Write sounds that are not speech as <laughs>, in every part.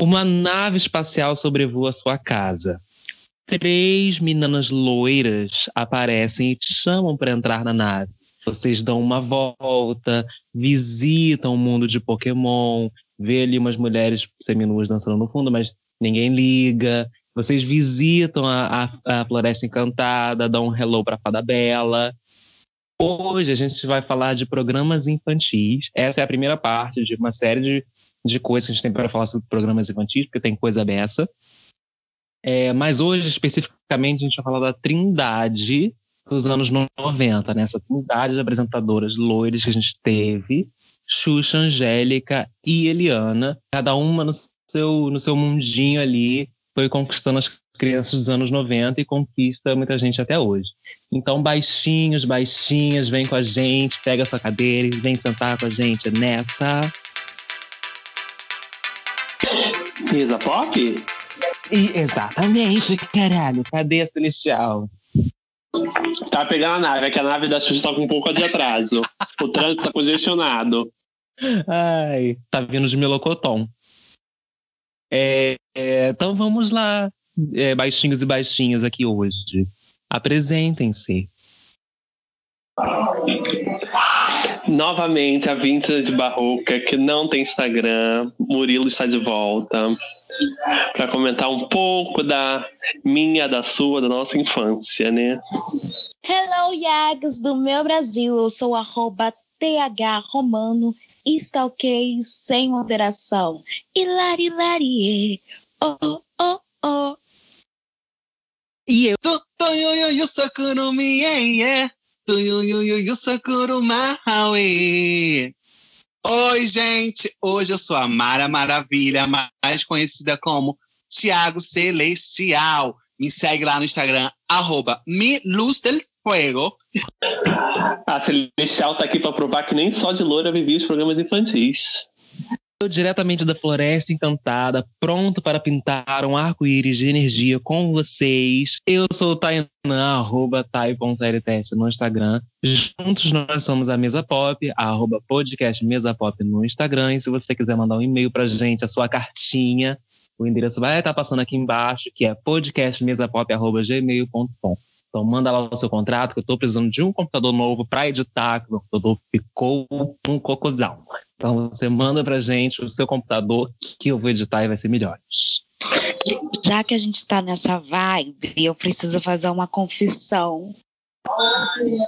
Uma nave espacial sobrevoa sua casa. Três meninas loiras aparecem e te chamam para entrar na nave. Vocês dão uma volta, visitam o mundo de Pokémon, vê ali umas mulheres seminuas dançando no fundo, mas ninguém liga. Vocês visitam a, a, a Floresta Encantada, dão um hello para a Fada Bela. Hoje a gente vai falar de programas infantis. Essa é a primeira parte de uma série de, de coisas que a gente tem para falar sobre programas infantis, porque tem coisa dessa. É, mas hoje, especificamente, a gente vai falar da Trindade dos anos 90, né? Essa trindade de apresentadoras loiras que a gente teve. Xuxa, Angélica e Eliana, cada uma no seu, no seu mundinho ali, foi conquistando as crianças dos anos 90 e conquista muita gente até hoje. Então, baixinhos, baixinhas, vem com a gente, pega a sua cadeira e vem sentar com a gente nessa. Mesa Pop? E, exatamente, caralho. Cadê a Celestial? Tá pegando a nave, é que a nave da Xuxa tá com um pouco de atraso. o trânsito tá congestionado. Ai, tá vindo de Melocoton. É, é, então vamos lá, é, baixinhos e baixinhas aqui hoje. Apresentem-se. Novamente, a Vintage Barroca, que não tem Instagram. Murilo está de volta para comentar um pouco da minha, da sua, da nossa infância, né? Hello, Yags do meu Brasil. Eu sou arroba TH Romano Stalkei sem moderação. Hilari, hilari, oh, oh, oh. E eu. Toyoyoyo Sakuro Mieye. Toyoyoyo Sakuro Mahawe. Oi, gente. Hoje eu sou a Mara Maravilha, mais conhecida como Tiago Celestial. Me segue lá no Instagram, arroba Fuego. A Celestial tá aqui para provar que nem só de loura vivia os programas infantis. Diretamente da Floresta Encantada, pronto para pintar um arco-íris de energia com vocês. Eu sou o Tainan, arroba tai.lts no Instagram. Juntos nós somos a Mesa Pop, arroba podcast Mesa Pop no Instagram. E se você quiser mandar um e-mail pra gente, a sua cartinha, o endereço vai estar passando aqui embaixo, que é podcastmesapop.gmail.com. Então manda lá o seu contrato, que eu estou precisando de um computador novo para editar, que o computador ficou um cocôzão. Então você manda pra gente o seu computador que eu vou editar e vai ser melhor. Já que a gente está nessa vibe, eu preciso fazer uma confissão.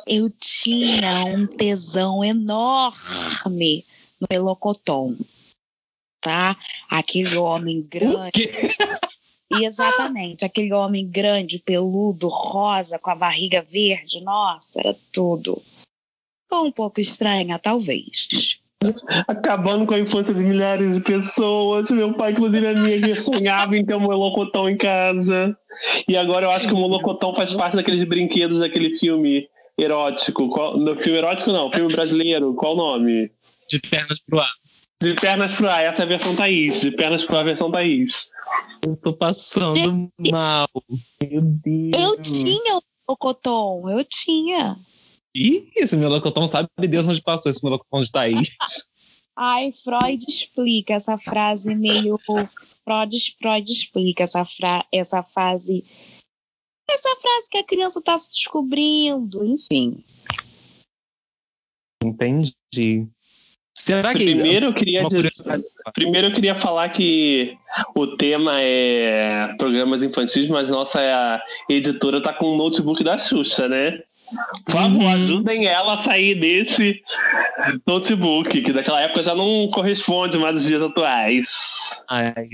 Eu tinha um tesão enorme no Melocoton, tá? Aquele homem grande. E exatamente, aquele homem grande, peludo, rosa, com a barriga verde, nossa, era tudo. Um pouco estranha, talvez. Acabando com a infância de milhares de pessoas. Meu pai, inclusive, a minha que sonhava em ter um melocotão em casa. E agora eu acho que o melocotão faz parte daqueles brinquedos daquele filme erótico. Qual, no filme erótico não, filme brasileiro. Qual o nome? De pernas pro ar. De pernas pro ar, essa é a versão Thaís. De pernas pro ar, a versão Thaís. Eu tô passando mal. Meu Deus. Eu tinha o melocotão, eu tinha. Ih, esse melocotão sabe Deus onde passou esse melocotão de Thaís. Ai, Freud explica essa frase meio. Freud, Freud explica essa, fra... essa fase. Essa frase que a criança está se descobrindo, enfim. Entendi. Será que primeiro eu queria dizer, primeiro eu queria falar que o tema é programas infantis, mas nossa editora tá com o notebook da Xuxa, né? Por favor, ajudem ela a sair desse notebook, que daquela época já não corresponde mais aos dias atuais. Ai,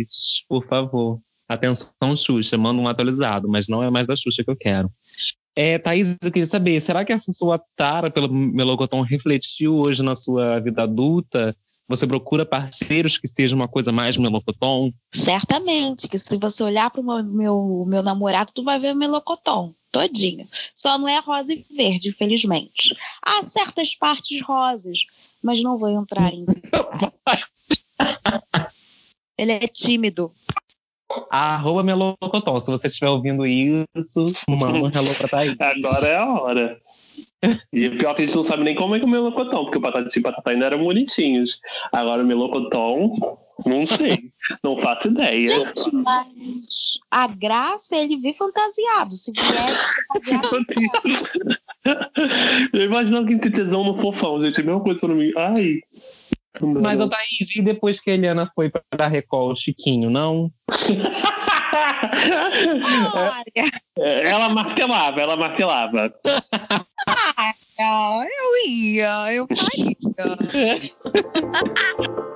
por favor. Atenção, Xuxa, manda um atualizado, mas não é mais da Xuxa que eu quero. É, Thaís, eu queria saber, será que essa sua tara pelo melocoton refletiu hoje na sua vida adulta? Você procura parceiros que estejam uma coisa mais melocoton? Certamente, que se você olhar para o meu, meu, meu namorado, tu vai ver o melocoton todinho. Só não é rosa e verde, infelizmente. Há certas partes rosas, mas não vou entrar em. <laughs> Ele é tímido. Arroba Melocotão. Se você estiver ouvindo isso, manda um hello pra Thaís. Agora é a hora. E o pior é que a gente não sabe nem como é que o melocotão, porque o Patati e o Patata ainda eram bonitinhos. Agora o melocotão, Não sei. Não faço ideia. Gente, mas a graça é ele vir fantasiado. Se vier fantasiado. Eu imagino que tem tesão no fofão, gente. É a mesma coisa pra mim. Ai. Mas, ô Thaís, e depois que a Eliana foi pra Record, o Chiquinho, não? Olha, É, ela martelava, ela martelava. eu ia, eu faria.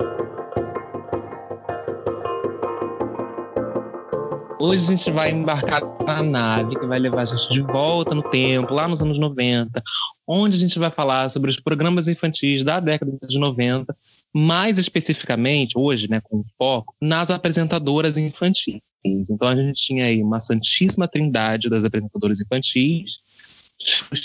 <laughs> Hoje a gente vai embarcar na nave que vai levar a gente de volta no tempo, lá nos anos 90, onde a gente vai falar sobre os programas infantis da década de 90, mais especificamente, hoje, né, com foco nas apresentadoras infantis. Então a gente tinha aí uma santíssima trindade das apresentadoras infantis,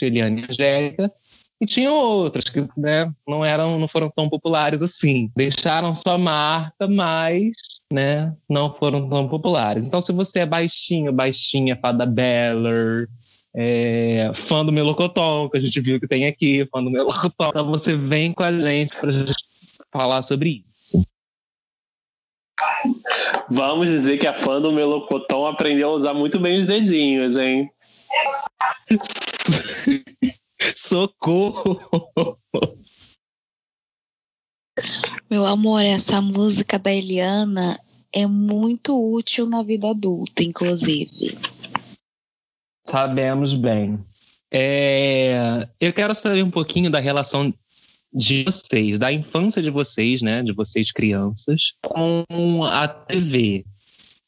Eliane e Angélica, e tinha outras que né, não eram, não foram tão populares assim. Deixaram sua marca, mas né, não foram tão populares. Então, se você é baixinho, baixinha, fada Beller, é, fã do Melocoton, que a gente viu que tem aqui, fã do Melocoton, então você vem com a gente para falar sobre isso. Vamos dizer que a fã do Melocotão aprendeu a usar muito bem os dedinhos, hein? <laughs> Socorro! Meu amor, essa música da Eliana é muito útil na vida adulta, inclusive. Sabemos bem. É, eu quero saber um pouquinho da relação de vocês, da infância de vocês, né, de vocês crianças, com a TV.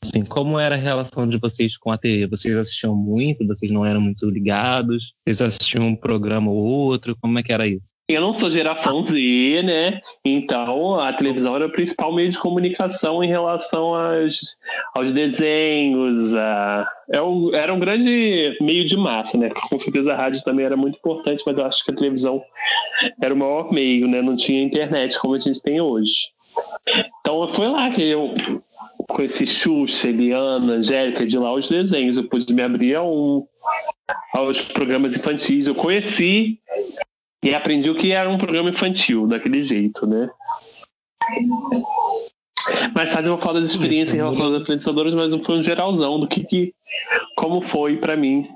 Assim, como era a relação de vocês com a TV? Vocês assistiam muito? Vocês não eram muito ligados? Vocês assistiam um programa ou outro? Como é que era isso? Eu não sou geração Z, né? Então a televisão era o principal meio de comunicação em relação aos, aos desenhos. A... É um, era um grande meio de massa, né? Com certeza a rádio também era muito importante, mas eu acho que a televisão era o maior meio, né? Não tinha internet como a gente tem hoje. Então foi lá que eu conheci Xuxa, Eliana, Angélica, de lá os desenhos. Eu pude me abrir a um, aos programas infantis. Eu conheci e aprendi o que era um programa infantil, daquele jeito, né? Mais tarde eu vou falar das experiências em relação aos apresentadores, mas foi um geralzão do que, que como foi para mim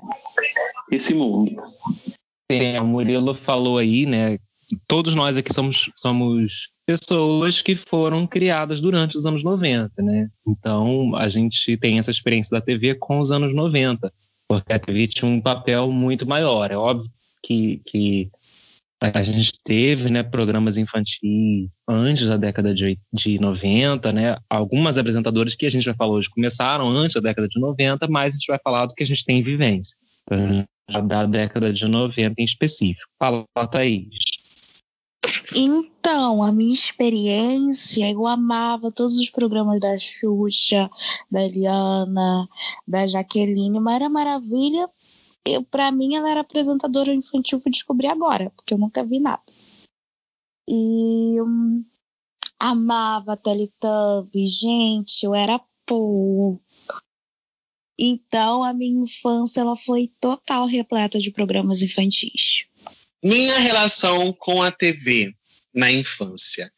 esse mundo. Sim, o Murilo falou aí, né? Todos nós aqui somos, somos pessoas que foram criadas durante os anos 90, né? Então a gente tem essa experiência da TV com os anos 90, porque a TV tinha um papel muito maior. É óbvio que, que a gente teve né, programas infantis antes da década de, de 90, né? Algumas apresentadoras que a gente vai falar hoje começaram antes da década de 90, mas a gente vai falar do que a gente tem em vivência. Então, da década de 90 em específico. Fala, Thaís. Então, a minha experiência, eu amava todos os programas da Xuxa, da Eliana, da Jaqueline, Mara Maravilha. Eu, para mim, ela era apresentadora infantil, fui descobrir agora, porque eu nunca vi nada. E hum, amava Teletubbies, gente, eu era pouco. Então, a minha infância ela foi total repleta de programas infantis. Minha relação com a TV na infância.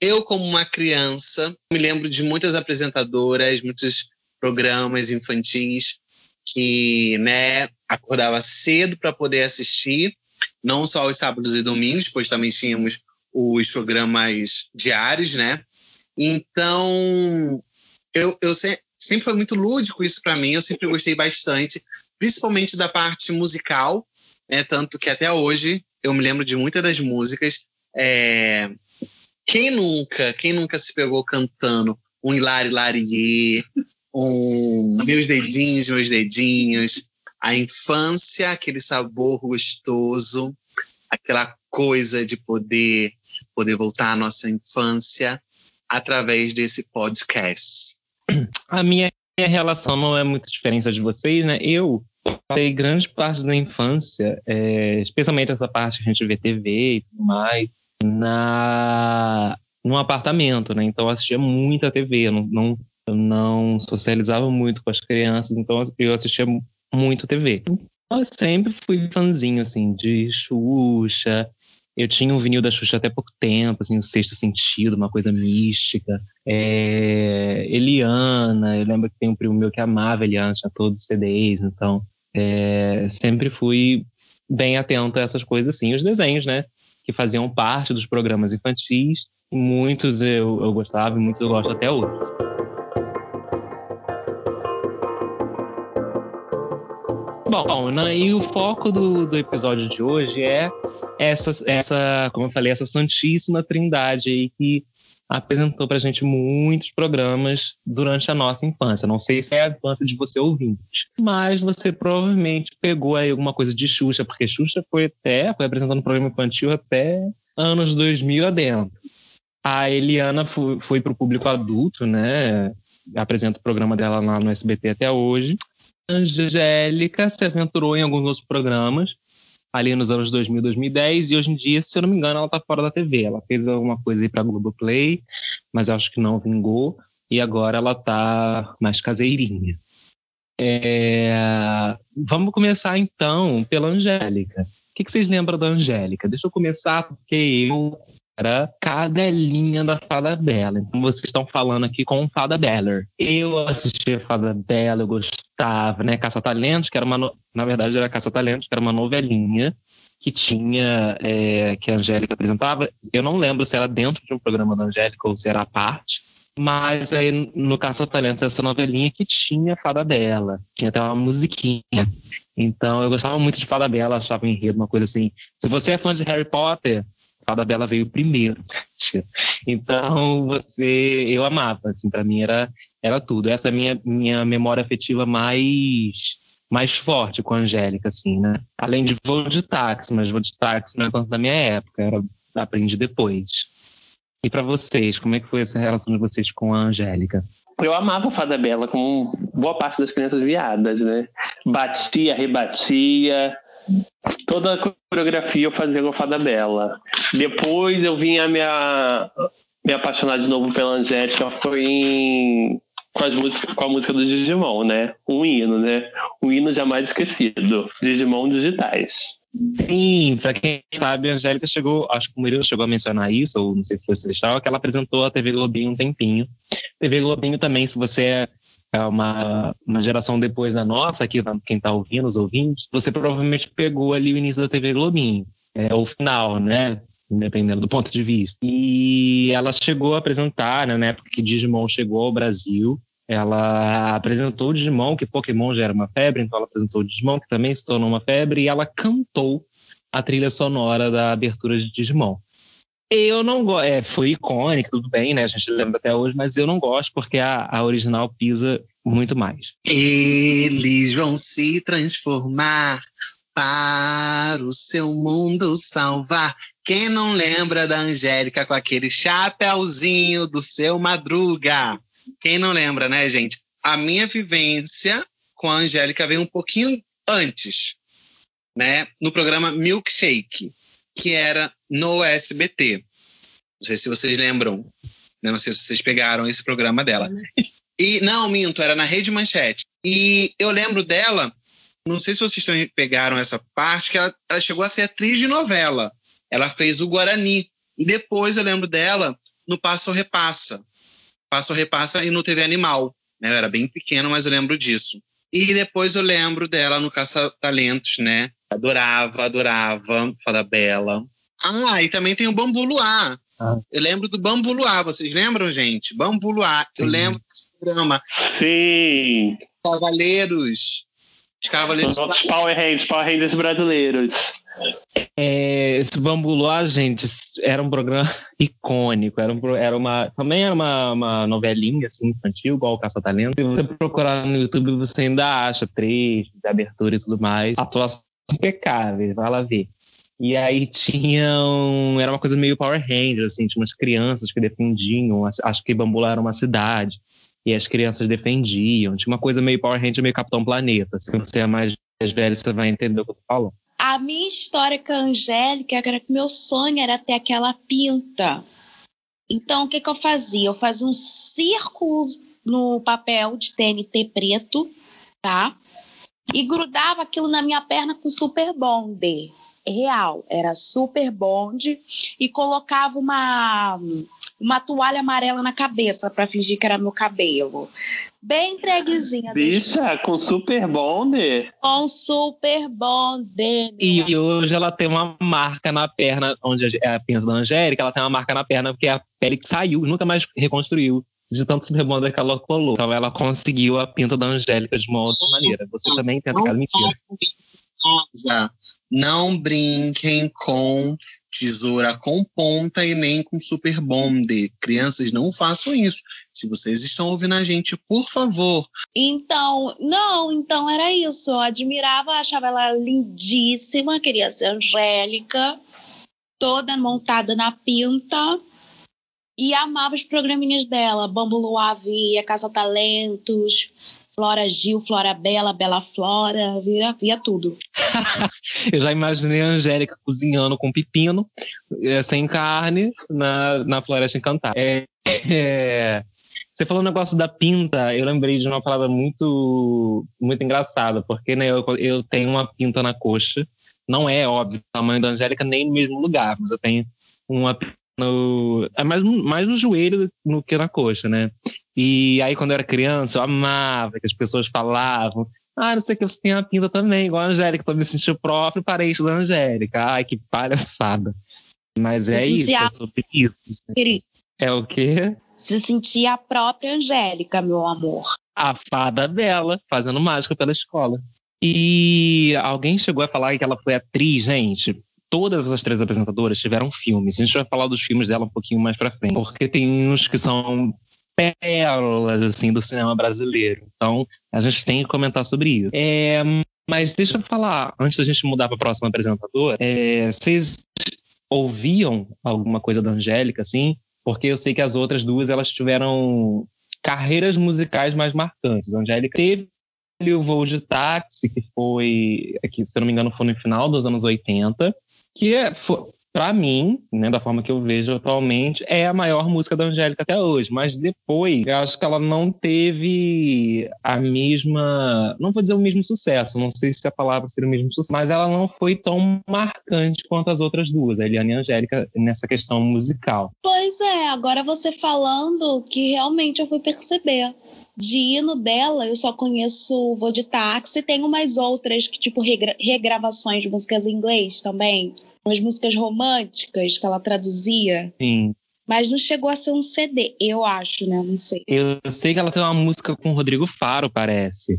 Eu, como uma criança, me lembro de muitas apresentadoras, muitos programas infantis que, né, acordava cedo para poder assistir, não só os sábados e domingos, pois também tínhamos os programas diários, né? Então, eu, eu se, sempre foi muito lúdico isso para mim, eu sempre gostei bastante, principalmente da parte musical, né? Tanto que até hoje eu me lembro de muitas das músicas. É... Quem nunca, quem nunca se pegou cantando um Hilari Larie, um Meus Dedinhos, Meus Dedinhos, a infância, aquele sabor gostoso, aquela coisa de poder, poder voltar à nossa infância através desse podcast. A minha relação não é muito diferente de vocês, né? Eu passei grande parte da infância, é, especialmente essa parte que a gente vê TV e tudo mais, na num apartamento, né? Então eu assistia muita TV, eu não, não, eu não socializava muito com as crianças, então eu assistia muito TV. Então, eu sempre fui fãzinho, assim, de Xuxa, Eu tinha um vinil da Xuxa até pouco tempo, assim, o Sexto Sentido, uma coisa mística. É, Eliana, eu lembro que tem um primo meu que amava Eliana, tinha todos os CDs, então é, sempre fui bem atento a essas coisas, assim, os desenhos, né? Que faziam parte dos programas infantis. Muitos eu, eu gostava e muitos eu gosto até hoje. Bom, e o foco do, do episódio de hoje é essa, essa, como eu falei, essa santíssima trindade aí que apresentou pra gente muitos programas durante a nossa infância. Não sei se é a infância de você ouvinte, mas você provavelmente pegou aí alguma coisa de Xuxa, porque Xuxa foi até, foi apresentando programa infantil até anos 2000 adentro. A Eliana foi, foi para o público adulto, né? Apresenta o programa dela lá no SBT até hoje. Angélica se aventurou em alguns outros programas, ali nos anos 2000, 2010, e hoje em dia, se eu não me engano, ela está fora da TV. Ela fez alguma coisa aí para Globoplay, mas acho que não vingou, e agora ela está mais caseirinha. É... Vamos começar então pela Angélica. O que, que vocês lembram da Angélica? Deixa eu começar porque eu era cadelinha da Fada Bela. Então vocês estão falando aqui com Fada Beller. Eu assistia Fada Bela, eu gostava, né? Caça Talentos, que era uma. No... Na verdade, era Caça Talentos, que era uma novelinha que tinha. É, que a Angélica apresentava. Eu não lembro se era dentro de um programa da Angélica ou se era a parte. Mas aí no Caça Talentos, essa novelinha que tinha Fada Bela. Tinha até uma musiquinha. Então eu gostava muito de Fada Bela, achava enredo, uma coisa assim. Se você é fã de Harry Potter, Fada Bela veio primeiro. <laughs> Então, você, eu amava, assim, para mim era era tudo. Essa é a minha minha memória afetiva mais mais forte com a Angélica, assim, né? Além de voo de táxi, mas voo de táxi não é tanto da minha época, era aprendi depois. E para vocês, como é que foi essa relação de vocês com a Angélica? Eu amava a Fada Bela, como boa parte das crianças viadas, né? Batia, rebatia, toda a coreografia eu fazia com a Fada Bela. Depois eu vim a me, me apaixonar de novo pela Angélica, foi em, com, as músicas, com a música do Digimon, né? Um hino, né? Um hino jamais esquecido. Digimon digitais. Sim, para quem sabe, a Angélica chegou, acho que o Murilo chegou a mencionar isso, ou não sei se foi Celestial, que ela apresentou a TV Globinho um tempinho. TV Globinho também, se você é é uma, uma geração depois da nossa, aqui quem está ouvindo, os ouvintes, você provavelmente pegou ali o início da TV Globinho, é, o final, né? Dependendo do ponto de vista. E ela chegou a apresentar, né, na época que Digimon chegou ao Brasil, ela apresentou o Digimon, que Pokémon já era uma febre, então ela apresentou o Digimon, que também se tornou uma febre, e ela cantou a trilha sonora da abertura de Digimon. Eu não gosto. É, foi icônico, tudo bem, né? A gente lembra até hoje, mas eu não gosto porque a, a original pisa muito mais. Eles vão se transformar para o seu mundo salvar. Quem não lembra da Angélica com aquele chapéuzinho do seu Madruga? Quem não lembra, né, gente? A minha vivência com a Angélica veio um pouquinho antes, né? No programa Milkshake que era no SBT. Não sei se vocês lembram. Né? Não sei se vocês pegaram esse programa dela. E não, minto, era na Rede Manchete. E eu lembro dela, não sei se vocês também pegaram essa parte, que ela, ela chegou a ser atriz de novela. Ela fez o Guarani. E depois eu lembro dela no Passo Repassa. Passo Repassa e no TV Animal. Né? Eu era bem pequeno, mas eu lembro disso. E depois eu lembro dela no Caça Talentos, né? Adorava, adorava, Fada Bela. Ah, e também tem o Bambu Luar. Ah. Eu lembro do Bambu Luar, vocês lembram, gente? Bambu Luar. Eu lembro desse programa. Sim. Cavaleiros. Os Cavaleiros. Os nossos Power Rangers, Power Rangers brasileiros. É, esse Bambu Luar, gente, era um programa <laughs> icônico. Era, um, era uma, também era uma, uma novelinha assim, infantil, igual o Caça Talento. Se você procurar no YouTube, você ainda acha trechos de abertura e tudo mais. Atuação impecáveis, vai lá ver. E aí tinham. Era uma coisa meio Power Rangers, assim, tinha umas crianças que defendiam. Acho que Bambula era uma cidade. E as crianças defendiam. Tinha uma coisa meio Power Ranger, meio Capitão Planeta. Se você é mais velho, você vai entender o que eu tô falando. A minha história com a Angélica era que meu sonho era ter aquela pinta. Então, o que, que eu fazia? Eu fazia um círculo no papel de TNT preto, tá? e grudava aquilo na minha perna com super bonder. real, era super bonde e colocava uma uma toalha amarela na cabeça para fingir que era meu cabelo. Bem entreguezinha. Bicha, com super bonde? Com super bonde. E hoje ela tem uma marca na perna, onde é a pinta da Angélica, ela tem uma marca na perna, porque a pele saiu, nunca mais reconstruiu de tanto super bonde que ela colou. Então ela conseguiu a pinta da Angélica de uma outra maneira. Você também tenta aquela mentira não brinquem com tesoura com ponta e nem com super bonde. Crianças, não façam isso. Se vocês estão ouvindo a gente, por favor. Então, não, então era isso. Eu admirava, achava ela lindíssima, queria ser angélica, toda montada na pinta. E amava os programinhas dela, Bambu Luar Via, Casa Talentos, Flora Gil, Flora Bela, Bela Flora, via, via tudo. <laughs> eu já imaginei a Angélica cozinhando com pepino, é, sem carne, na, na Floresta Encantada. É, é, você falou o negócio da pinta, eu lembrei de uma palavra muito, muito engraçada, porque né, eu, eu tenho uma pinta na coxa, não é óbvio o tamanho da Angélica nem no mesmo lugar, mas eu tenho uma no, é mais, mais no joelho do que na coxa, né? E aí, quando eu era criança, eu amava que as pessoas falavam. Ah, não sei que você tem a pinta também, igual a Angélica. Tô me sentindo próprio parente da Angélica. Ai, que palhaçada. Mas é isso, é sobre isso. Querido. É o quê? Se sentia a própria Angélica, meu amor. A fada dela, fazendo mágica pela escola. E alguém chegou a falar que ela foi atriz, gente todas as três apresentadoras tiveram filmes. A gente vai falar dos filmes dela um pouquinho mais para frente, porque tem uns que são pérolas assim do cinema brasileiro. Então, a gente tem que comentar sobre isso. É, mas deixa eu falar, antes da gente mudar para a próxima apresentadora, é, vocês ouviam alguma coisa da Angélica, assim? Porque eu sei que as outras duas elas tiveram carreiras musicais mais marcantes. A Angélica teve o voo de táxi, que foi, que, se eu não me engano, foi no final dos anos 80 que é, para mim, né, da forma que eu vejo atualmente, é a maior música da Angélica até hoje. Mas depois, eu acho que ela não teve a mesma. Não vou dizer o mesmo sucesso, não sei se a palavra seria o mesmo sucesso, mas ela não foi tão marcante quanto as outras duas, a Eliane e a Angélica, nessa questão musical. Pois é, agora você falando que realmente eu fui perceber de hino dela, eu só conheço Vou de Táxi. Tem umas outras que, tipo, regra regravações de músicas em inglês também. Umas músicas românticas que ela traduzia. Sim. Mas não chegou a ser um CD, eu acho, né? Não sei. Eu sei que ela tem uma música com o Rodrigo Faro, parece.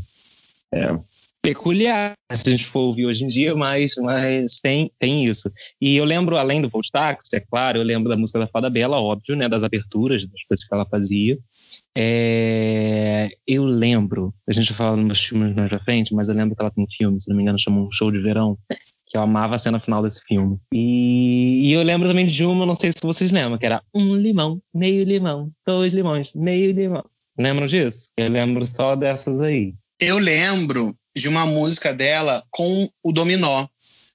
É peculiar, se a gente for ouvir hoje em dia, mas, mas tem, tem isso. E eu lembro, além do Volt Taxi, é claro, eu lembro da música da Fada Bela, óbvio, né? Das aberturas, das coisas que ela fazia. É, eu lembro, a gente vai falar nos filmes mais pra frente, mas eu lembro que ela tem um filme, se não me engano, chama Um Show de Verão, que eu amava a cena final desse filme. E, e, eu lembro também de uma, não sei se vocês lembram, que era um limão, meio limão, dois limões, meio limão. Lembram disso? Eu lembro só dessas aí. Eu lembro de uma música dela com o Dominó,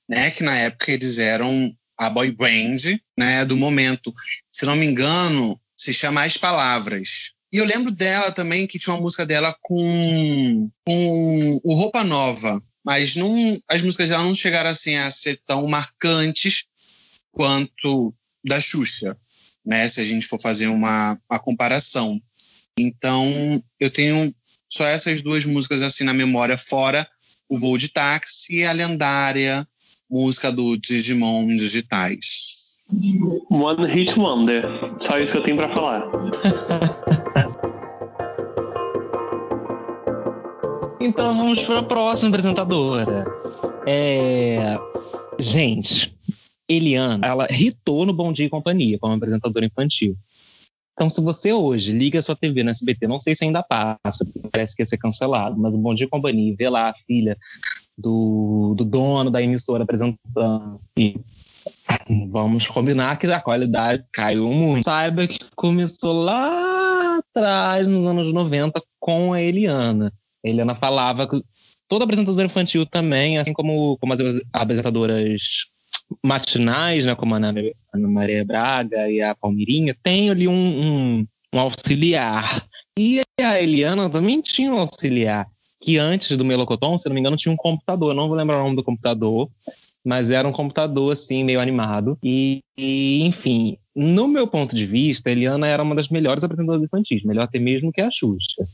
né? Que na época eles eram a boy band, né? Do momento. Se não me engano, se chama As Palavras. E eu lembro dela também, que tinha uma música dela com, com o Roupa Nova. Mas não, as músicas dela não chegaram assim a ser tão marcantes quanto da Xuxa, né? Se a gente for fazer uma, uma comparação. Então, eu tenho só essas duas músicas assim na memória, fora o Voo de Táxi e a lendária música do Digimon Digitais. One Hit Wonder. Só isso que eu tenho para falar. <laughs> Então vamos para a próxima apresentadora. É... Gente, Eliana, ela hitou no Bom Dia e Companhia como apresentadora infantil. Então, se você hoje liga sua TV no SBT, não sei se ainda passa, parece que ia ser cancelado, mas o Bom Dia e Companhia, vê lá a filha do, do dono da emissora apresentando. E vamos combinar que a qualidade caiu muito. Saiba que começou lá atrás, nos anos 90, com a Eliana. A Eliana falava toda apresentadora infantil também, assim como, como as apresentadoras matinais, né, como a Ana, Ana Maria Braga e a Palmirinha, tem ali um, um, um, auxiliar. E a Eliana também tinha um auxiliar, que antes do Melocoton, se não me engano, tinha um computador. Não vou lembrar o nome do computador, mas era um computador assim, meio animado. E, e, enfim, no meu ponto de vista, a Eliana era uma das melhores apresentadoras infantis, melhor até mesmo que a Xuxa.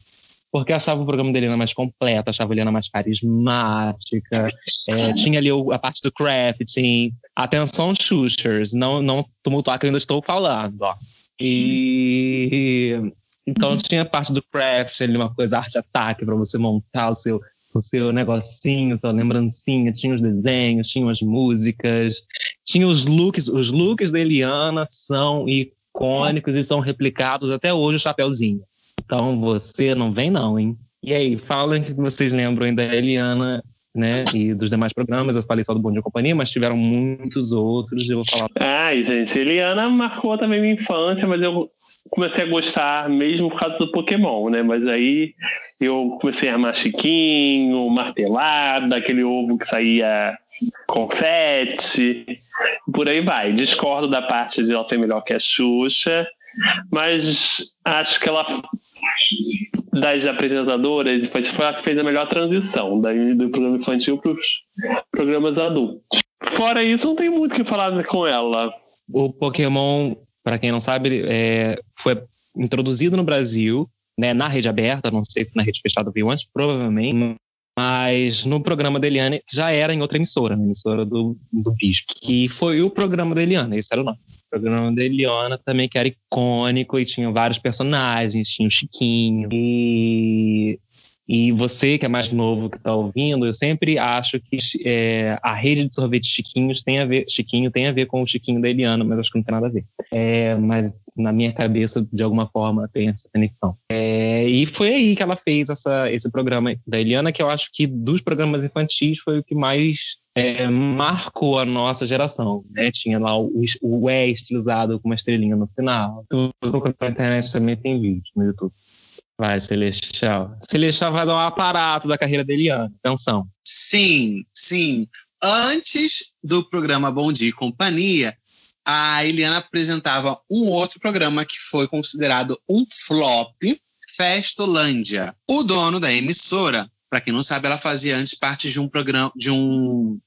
Porque achava o programa da Eliana mais completo, achava a Eliana mais carismática, <laughs> é, tinha ali a parte do crafting. Atenção, Xuxers, não, não tumultuar que eu ainda estou falando, ó. E então tinha a parte do craft, ali, uma coisa arte-ataque para você montar o seu, o seu negocinho, sua lembrancinha, tinha os desenhos, tinha as músicas, tinha os looks, os looks da Eliana são icônicos e são replicados até hoje o chapéuzinho. Então você não vem não, hein? E aí, falem que vocês lembram da Eliana né? E dos demais programas, eu falei só do Bom Dia Companhia, mas tiveram muitos outros, eu vou falar. Ai, gente, Eliana marcou também minha infância, mas eu comecei a gostar mesmo por causa do Pokémon, né? Mas aí eu comecei a amar Chiquinho, martelada, aquele ovo que saía confete, por aí vai. Discordo da parte de ela ser melhor que a Xuxa, mas acho que ela das apresentadoras foi ela que fez a melhor transição do programa infantil para os programas adultos. Fora isso, não tem muito o que falar com ela. O Pokémon para quem não sabe, é, foi introduzido no Brasil, né, na rede aberta, não sei se na rede fechada viu antes, provavelmente, mas no programa da Eliane já era em outra emissora, na emissora do, do Bispo, que foi o programa da Eliana, esse era o nome. Programa da Eliana também, que era icônico e tinha vários personagens, tinha o Chiquinho, e e você, que é mais novo, que está ouvindo, eu sempre acho que é, a rede de sorvete Chiquinhos tem a ver, Chiquinho tem a ver com o Chiquinho da Eliana, mas acho que não tem nada a ver. É, mas na minha cabeça, de alguma forma, tem essa conexão. É, e foi aí que ela fez essa, esse programa da Eliana, que eu acho que dos programas infantis foi o que mais é, marcou a nossa geração. Né? Tinha lá o, o E estilizado com uma estrelinha no final. Se você procurar na internet, também tem vídeo no YouTube. Vai, Celestial. Celestial vai dar um aparato da carreira da Eliana. Atenção. Sim, sim. Antes do programa Bom Dia e Companhia, a Eliana apresentava um outro programa que foi considerado um flop, Festolândia. O dono da emissora, para quem não sabe, ela fazia antes parte de um programa, de um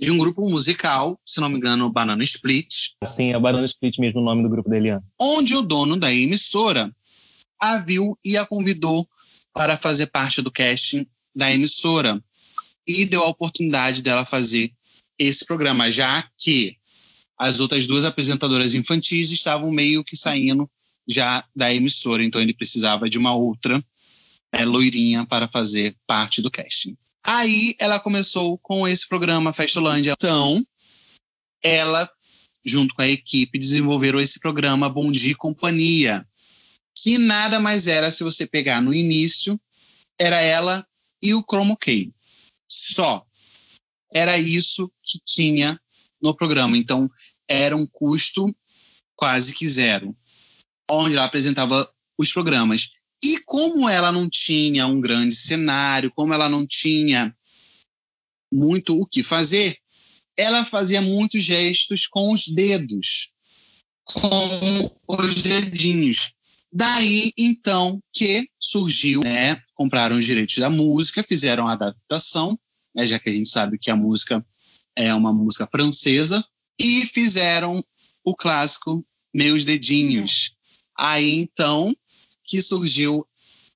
de um grupo musical, se não me engano, Banana Split. Sim, é Banana Split mesmo o nome do grupo da Eliana. Onde o dono da emissora a viu e a convidou para fazer parte do casting da emissora e deu a oportunidade dela fazer esse programa, já que as outras duas apresentadoras infantis estavam meio que saindo já da emissora, então ele precisava de uma outra é, loirinha para fazer parte do casting. Aí ela começou com esse programa Festolândia. Então, ela, junto com a equipe, desenvolveram esse programa Bom Dia Companhia, que nada mais era, se você pegar no início, era ela e o Chroma Key. Só. Era isso que tinha no programa. Então, era um custo quase que zero, onde ela apresentava os programas. E como ela não tinha um grande cenário, como ela não tinha muito o que fazer, ela fazia muitos gestos com os dedos, com os dedinhos. Daí, então, que surgiu, né? Compraram os direitos da música, fizeram a adaptação, né, já que a gente sabe que a música é uma música francesa, e fizeram o clássico Meus Dedinhos. Aí, então, que surgiu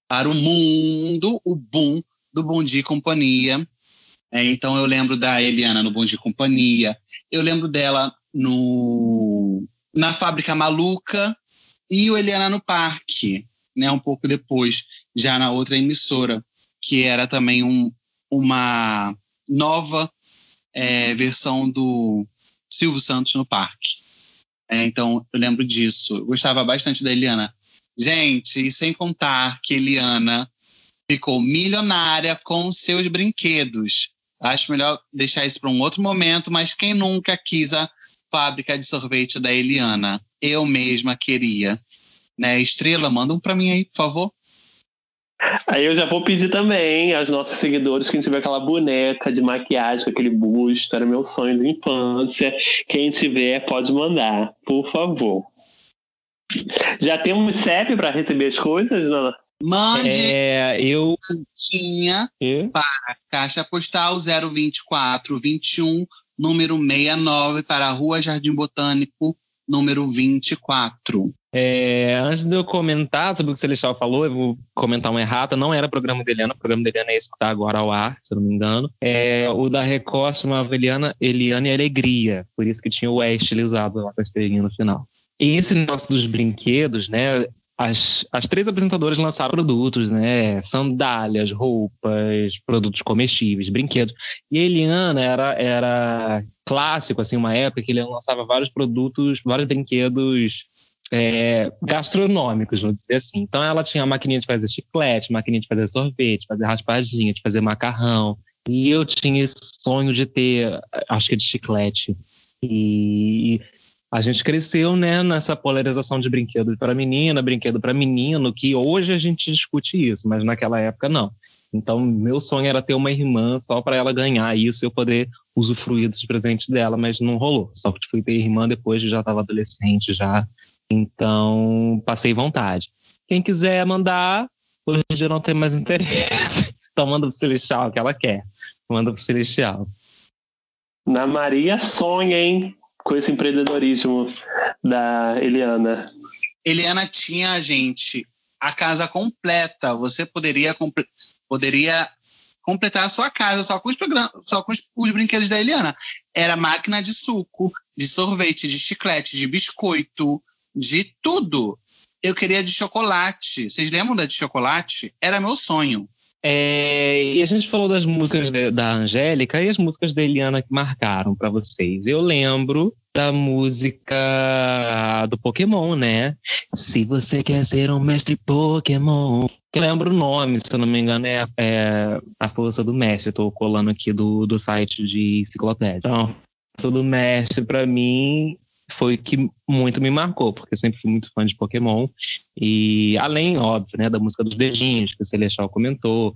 para o mundo o boom do Bom Dia e Companhia. É, então, eu lembro da Eliana no Bom Dia e Companhia, eu lembro dela no na Fábrica Maluca, e o Eliana no Parque, né, um pouco depois, já na outra emissora, que era também um, uma nova é, versão do Silvio Santos no Parque. É, então, eu lembro disso. Eu gostava bastante da Eliana. Gente, e sem contar que Eliana ficou milionária com seus brinquedos. Acho melhor deixar isso para um outro momento, mas quem nunca quis a fábrica de sorvete da Eliana? eu mesma queria. Né? Estrela, manda um para mim aí, por favor. Aí eu já vou pedir também aos nossos seguidores quem tiver aquela boneca de maquiagem aquele busto, era meu sonho de infância. Quem tiver pode mandar, por favor. Já temos CEP para receber as coisas, Nana? Mande é, eu tinha para Caixa Postal 024 21 número 69, para a Rua Jardim Botânico, número 24. É, antes de eu comentar sobre o que o Celestial falou, eu vou comentar uma errata. Não era programa de Eliana, o programa de Eliana é esse que está agora ao ar, se eu não me engano. É, o da Record chamava Eliana, Eliana e Alegria, por isso que tinha o E estilizado lá com a estrelinha no final. E esse negócio dos brinquedos, né? As, as três apresentadoras lançaram produtos, né? Sandálias, roupas, produtos comestíveis, brinquedos. E a Eliana era, era clássico, assim, uma época que ele lançava vários produtos, vários brinquedos é, gastronômicos, vamos dizer assim. Então ela tinha a maquininha de fazer chiclete, maquininha de fazer sorvete, fazer raspadinha, de fazer macarrão. E eu tinha esse sonho de ter, acho que de chiclete. E a gente cresceu, né, nessa polarização de brinquedo para menina, brinquedo para menino, que hoje a gente discute isso, mas naquela época não. Então, meu sonho era ter uma irmã só para ela ganhar isso e eu poder usufruir dos presentes dela, mas não rolou. Só que fui ter irmã depois de já estava adolescente, já então, passei vontade. Quem quiser mandar, hoje em dia não tem mais interesse. <laughs> Então, manda pro Celestial que ela quer. Manda pro Celestial. Na Maria sonha, hein? Com esse empreendedorismo da Eliana. Eliana tinha, gente, a casa completa. Você poderia, poderia completar a sua casa só com os, só com os, os, brinquedos da Eliana. Era máquina de suco, de sorvete, de chiclete, de biscoito, de tudo. Eu queria de chocolate. Vocês lembram da de chocolate? Era meu sonho. É, e a gente falou das músicas de, da Angélica e as músicas da Eliana que marcaram para vocês. Eu lembro da música do Pokémon, né? Se você quer ser um mestre Pokémon. Eu lembro o nome, se eu não me engano, é, é A Força do Mestre. Estou colando aqui do, do site de enciclopédia. Então, a Força do Mestre, para mim, foi que muito me marcou, porque sempre fui muito fã de Pokémon. E além, óbvio, né, da música dos dedinhos, que o Celestial comentou.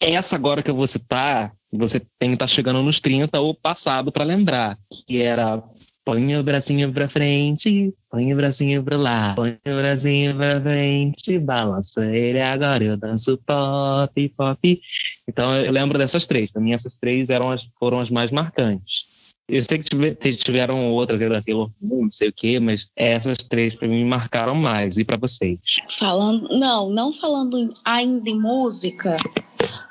Essa agora que eu vou citar, você tem que estar tá chegando nos 30 ou passado para lembrar, que era Põe o bracinho pra frente, põe o bracinho pra lá, põe o bracinho pra frente, balança ele agora, eu danço pop, pop. Então eu lembro dessas três. Para mim, essas três eram as, foram as mais marcantes. Eu sei que tiveram outras, assim, não sei o quê, mas essas três para mim marcaram mais. E para vocês? Falando, não, não falando ainda em música,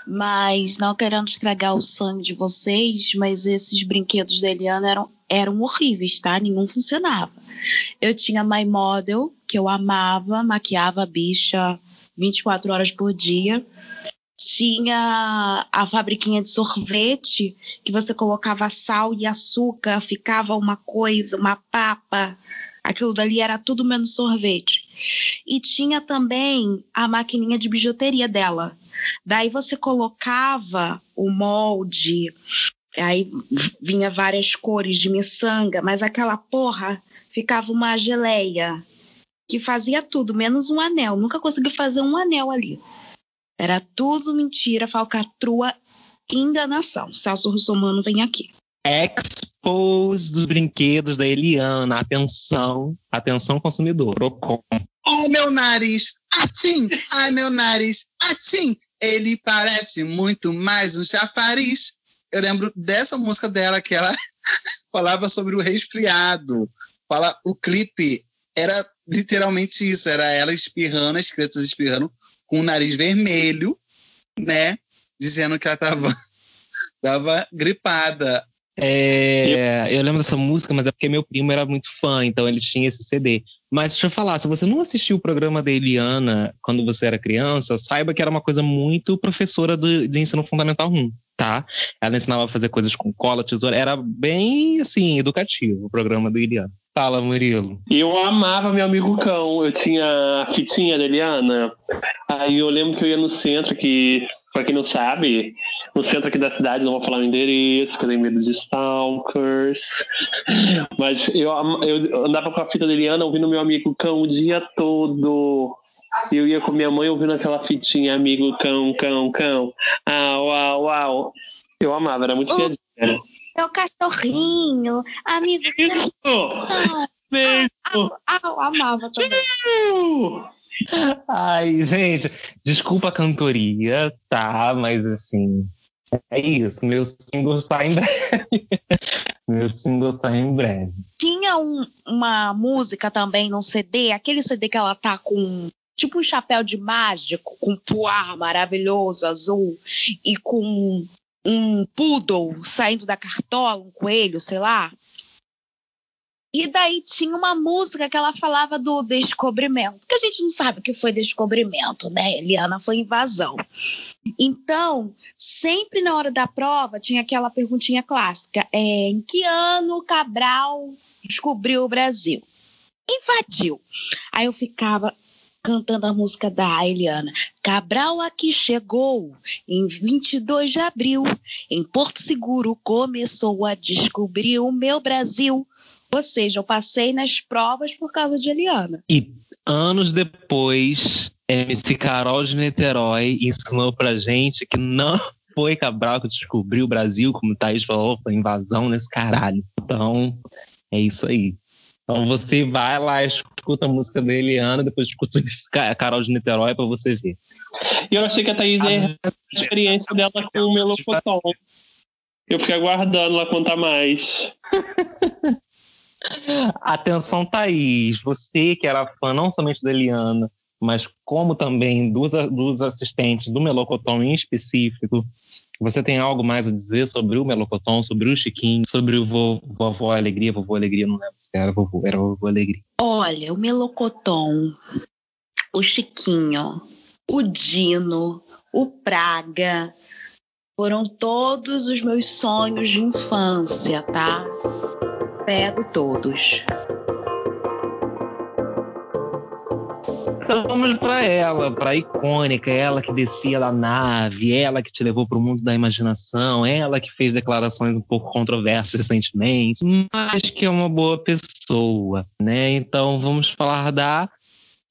mas não querendo estragar o sonho de vocês, mas esses brinquedos da Eliana eram, eram horríveis, tá? Nenhum funcionava. Eu tinha My Model, que eu amava, maquiava a bicha 24 horas por dia tinha a fabriquinha de sorvete que você colocava sal e açúcar, ficava uma coisa, uma papa. Aquilo dali era tudo menos sorvete. E tinha também a maquininha de bijuteria dela. Daí você colocava o molde, aí vinha várias cores de miçanga, mas aquela porra ficava uma geleia que fazia tudo, menos um anel. Nunca consegui fazer um anel ali. Era tudo mentira, falcatrua, enganação. Celso Russomano vem aqui. Expose dos brinquedos da Eliana. Atenção, atenção consumidor. Procon. Oh, meu nariz! Atim! Ai, meu nariz! Atim! Ele parece muito mais um chafariz. Eu lembro dessa música dela que ela <laughs> falava sobre o resfriado. Fala, o clipe era literalmente isso, era ela espirrando, as crianças espirrando com o nariz vermelho, né? Dizendo que ela tava, <laughs> tava gripada. É, eu lembro dessa música, mas é porque meu primo era muito fã, então ele tinha esse CD. Mas deixa eu falar, se você não assistiu o programa da Eliana quando você era criança, saiba que era uma coisa muito professora do, de ensino fundamental 1, tá? Ela ensinava a fazer coisas com cola, tesoura, era bem, assim, educativo o programa da Eliana. Fala, Murilo. Eu amava meu amigo cão. Eu tinha a fitinha da Eliana. Aí eu lembro que eu ia no centro, que, pra quem não sabe, no centro aqui da cidade, não vou falar o endereço, que eu tenho medo de stalkers. Mas eu, eu andava com a fita da Eliana ouvindo meu amigo cão o dia todo. Eu ia com minha mãe ouvindo aquela fitinha, amigo cão, cão, cão. Au, au, au. Eu amava, era muito oh. Né? Meu cachorrinho, amigo. Isso! Beijo! Ah, ah, amava também. Ai, gente, desculpa a cantoria, tá? Mas assim, É isso, meu single sai em breve. <laughs> meu single sai em breve. Tinha um, uma música também num CD, aquele CD que ela tá com tipo um chapéu de mágico, com poar maravilhoso, azul, e com um poodle saindo da cartola, um coelho, sei lá. E daí tinha uma música que ela falava do descobrimento, que a gente não sabe o que foi descobrimento, né? Eliana foi invasão. Então, sempre na hora da prova tinha aquela perguntinha clássica: é, em que ano Cabral descobriu o Brasil? Invadiu. Aí eu ficava cantando a música da Eliana. Cabral aqui chegou em 22 de abril. Em Porto Seguro começou a descobrir o meu Brasil. Ou seja, eu passei nas provas por causa de Eliana. E anos depois, MC Carol de Niterói ensinou pra gente que não foi Cabral que descobriu o Brasil, como o Thaís falou, foi invasão nesse caralho. Então, é isso aí. Então você vai lá, escuta a música da Eliana, depois escuta <laughs> a Carol de Niterói para você ver. E eu achei que a Thaís a experiência dela com o Melocotão. Eu fiquei aguardando ela contar mais. <laughs> Atenção, Thaís, você que era fã não somente da Eliana, mas como também dos, dos assistentes do Melocoton em específico, você tem algo mais a dizer sobre o Melocoton, sobre o Chiquinho, sobre o vo, Vovó Alegria? Vovô Alegria, não lembro se era vovô, era Vovô Alegria. Olha, o Melocoton, o Chiquinho, o Dino, o Praga, foram todos os meus sonhos de infância, tá? Pego todos. Vamos para ela, para a icônica, ela que descia da nave, ela que te levou para o mundo da imaginação, ela que fez declarações um pouco controversas recentemente, mas que é uma boa pessoa, né? Então vamos falar da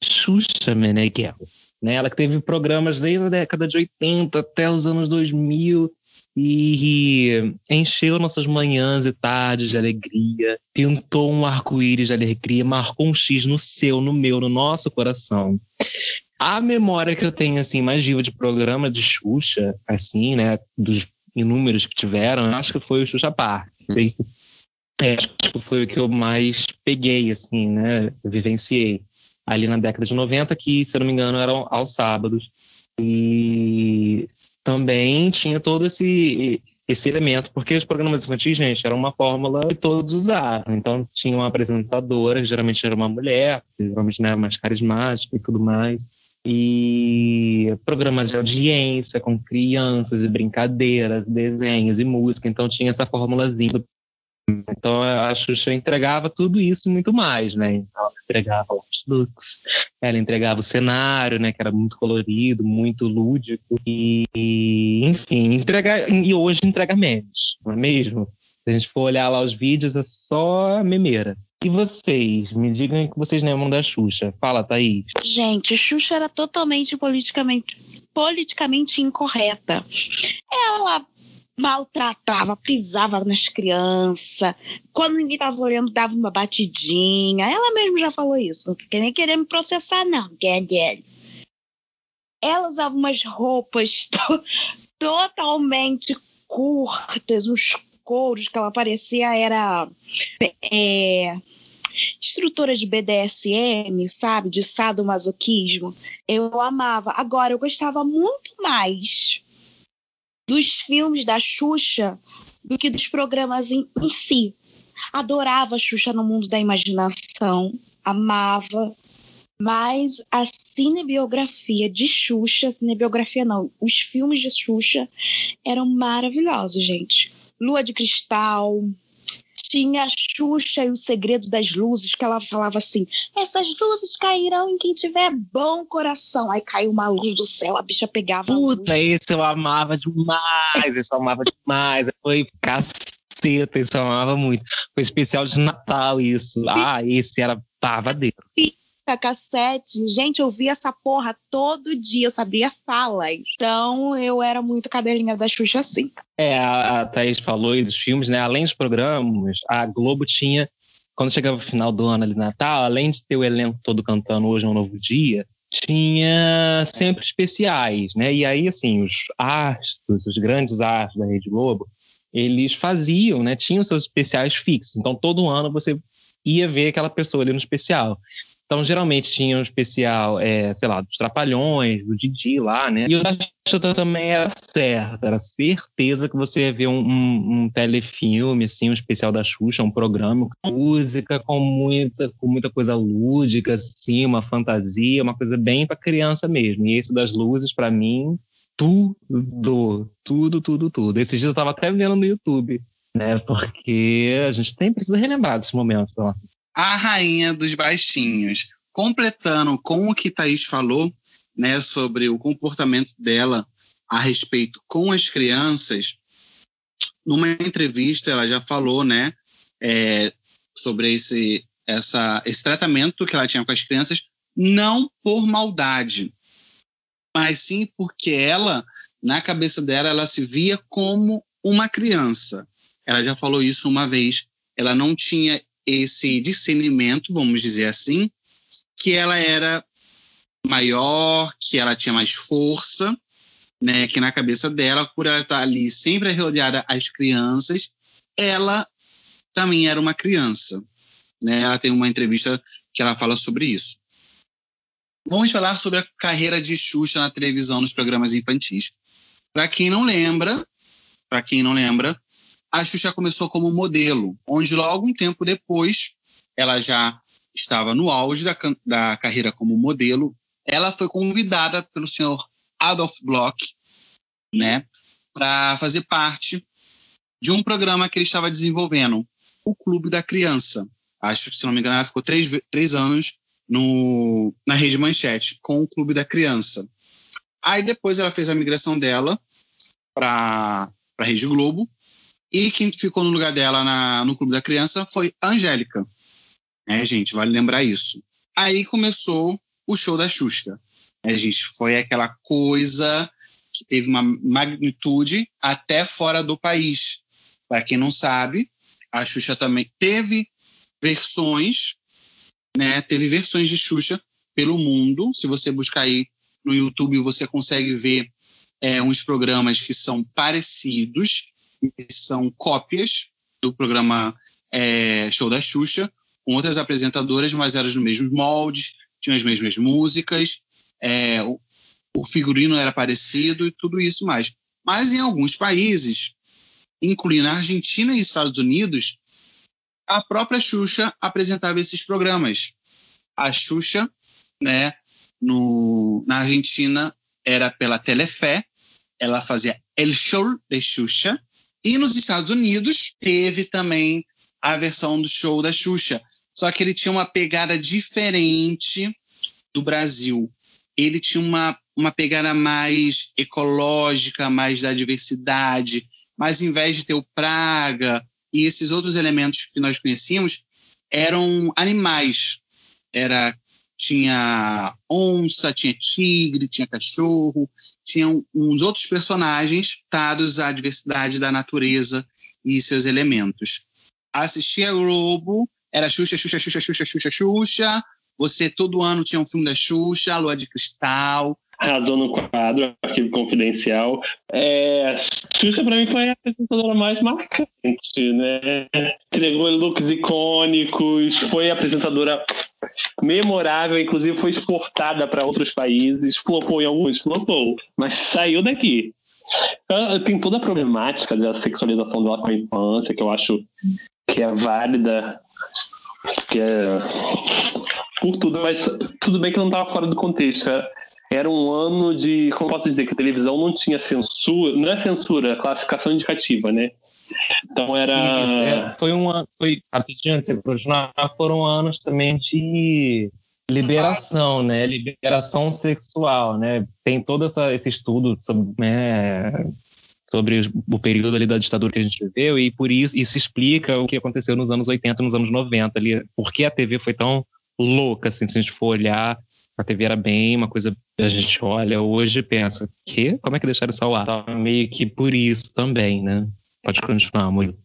Xuxa Meneghel, né? Ela que teve programas desde a década de 80 até os anos 2000 e encheu nossas manhãs e tardes de alegria, pintou um arco-íris de alegria, marcou um X no seu, no meu, no nosso coração. A memória que eu tenho, assim, mais viva de programa de Xuxa, assim, né, dos inúmeros que tiveram, acho que foi o Xuxa Park. É, acho que foi o que eu mais peguei, assim, né, vivenciei. Ali na década de 90, que, se eu não me engano, eram aos sábados. E também tinha todo esse esse elemento, porque os programas infantis, gente, era uma fórmula que todos usavam. Então, tinha uma apresentadora, que geralmente era uma mulher, geralmente era mais carismática e tudo mais. E programas de audiência com crianças e brincadeiras, desenhos e música. Então, tinha essa fórmulazinha então a Xuxa entregava tudo isso e muito mais, né? Então, ela entregava os looks, ela entregava o cenário, né? Que era muito colorido, muito lúdico e, enfim, entrega e hoje entrega memes, não é mesmo? Se a gente for olhar lá os vídeos, é só memeira. E vocês? Me digam o que vocês lembram da Xuxa. Fala, Thaís. Gente, Xuxa era totalmente politicamente, politicamente incorreta. Ela maltratava, pisava nas crianças. Quando ninguém estava olhando, dava uma batidinha. Ela mesma já falou isso. Não quer nem querer me processar, não, Gabriel. Ela usava umas roupas <laughs> to totalmente curtas, uns couros que ela parecia era é, de BDSM, sabe? De sadomasoquismo. Eu amava. Agora, eu gostava muito mais dos filmes da Xuxa do que dos programas em, em si. Adorava a Xuxa no mundo da imaginação, amava, mas a cinebiografia de Xuxa, cinebiografia não, os filmes de Xuxa eram maravilhosos, gente. Lua de Cristal, tinha a Xuxa e o segredo das luzes, que ela falava assim: essas luzes cairão em quem tiver bom coração. Aí caiu uma luz do céu, a bicha pegava. Puta, esse eu amava demais, esse eu amava demais. Foi caceta, esse eu amava muito. Foi especial de Natal, isso. Ah, esse era babadeiro fita cassete. Gente, eu via essa porra todo dia, eu sabia falas. Então eu era muito cadelinha da Xuxa assim. É, a, a Thaís falou aí dos filmes, né? Além dos programas, a Globo tinha, quando chegava o final do ano ali, Natal, além de ter o elenco todo cantando Hoje é um Novo Dia, tinha sempre especiais, né? E aí, assim, os astros, os grandes astros da Rede Globo, eles faziam, né? Tinham seus especiais fixos. Então, todo ano você ia ver aquela pessoa ali no especial. Então, geralmente tinha um especial, é, sei lá, dos Trapalhões, do Didi lá, né? E o da Xuxa também era certo, era certeza que você ia ver um, um, um, telefilme, assim, um especial da Xuxa, um programa com música, com muita, com muita coisa lúdica, assim, uma fantasia, uma coisa bem para criança mesmo. E esse das luzes, para mim, tudo, tudo, tudo, tudo. Esses dias eu tava até vendo no YouTube, né? Porque a gente tem precisa relembrar desses momentos da nossa a rainha dos baixinhos. Completando com o que Thaís falou, né, sobre o comportamento dela a respeito com as crianças, numa entrevista ela já falou, né, é, sobre esse, essa, esse tratamento que ela tinha com as crianças, não por maldade, mas sim porque ela, na cabeça dela, ela se via como uma criança. Ela já falou isso uma vez. Ela não tinha esse discernimento, vamos dizer assim, que ela era maior, que ela tinha mais força, né, que na cabeça dela, por ela estar ali sempre rodeada às crianças, ela também era uma criança. Né? Ela tem uma entrevista que ela fala sobre isso. Vamos falar sobre a carreira de Xuxa na televisão nos programas infantis. Para quem não lembra, para quem não lembra, a Xuxa começou como modelo, onde logo um tempo depois ela já estava no auge da, da carreira como modelo. Ela foi convidada pelo senhor Adolf Bloch, né, para fazer parte de um programa que ele estava desenvolvendo, o Clube da Criança. Acho que, se não me engano, ela ficou três, três anos no, na Rede Manchete com o Clube da Criança. Aí depois ela fez a migração dela para a Rede Globo, e quem ficou no lugar dela na, no Clube da Criança foi Angélica. É, gente, vale lembrar isso. Aí começou o show da Xuxa. É, gente, foi aquela coisa que teve uma magnitude até fora do país. Para quem não sabe, a Xuxa também teve versões, né? Teve versões de Xuxa pelo mundo. Se você buscar aí no YouTube, você consegue ver é, uns programas que são parecidos são cópias do programa é, Show da Xuxa, com outras apresentadoras, mas eram os mesmos moldes, tinham as mesmas músicas, é, o, o figurino era parecido e tudo isso mais. Mas em alguns países, incluindo a Argentina e Estados Unidos, a própria Xuxa apresentava esses programas. A Xuxa, né, no, na Argentina era pela Telefé, ela fazia El Show de Xuxa, e nos Estados Unidos teve também a versão do show da Xuxa. Só que ele tinha uma pegada diferente do Brasil. Ele tinha uma, uma pegada mais ecológica, mais da diversidade, mas em vez de ter o praga e esses outros elementos que nós conhecíamos, eram animais. Era tinha onça, tinha tigre, tinha cachorro, tinham uns outros personagens dados à diversidade da natureza e seus elementos. Assistia a Globo, era Xuxa, Xuxa, Xuxa, Xuxa, Xuxa, Xuxa. Você todo ano tinha um filme da Xuxa, Lua de Cristal, Arrasou no quadro, arquivo confidencial. É, Xuxa, para mim, foi a apresentadora mais marcante, né? Entregou looks icônicos, foi apresentadora memorável, inclusive foi exportada para outros países, flopou em alguns, flopou, mas saiu daqui. Tem toda a problemática da sexualização dela com a infância, que eu acho que é válida, que é por tudo, mas tudo bem que não estava fora do contexto era um ano de, como posso dizer, que a televisão não tinha censura, não é censura, é classificação indicativa, né? Então era. É, foi um ano, foi, rapidinho de você continuar, foram anos também de liberação, né? Liberação sexual, né? Tem todo essa, esse estudo sobre, né? sobre o período ali da ditadura que a gente viveu e por isso isso explica o que aconteceu nos anos 80, nos anos 90 ali, porque a TV foi tão louca, assim, se a gente for olhar a TV era bem uma coisa a gente olha hoje e pensa, que? Como é que deixaram isso ao ar? Meio que por isso também, né? Pode continuar, muito.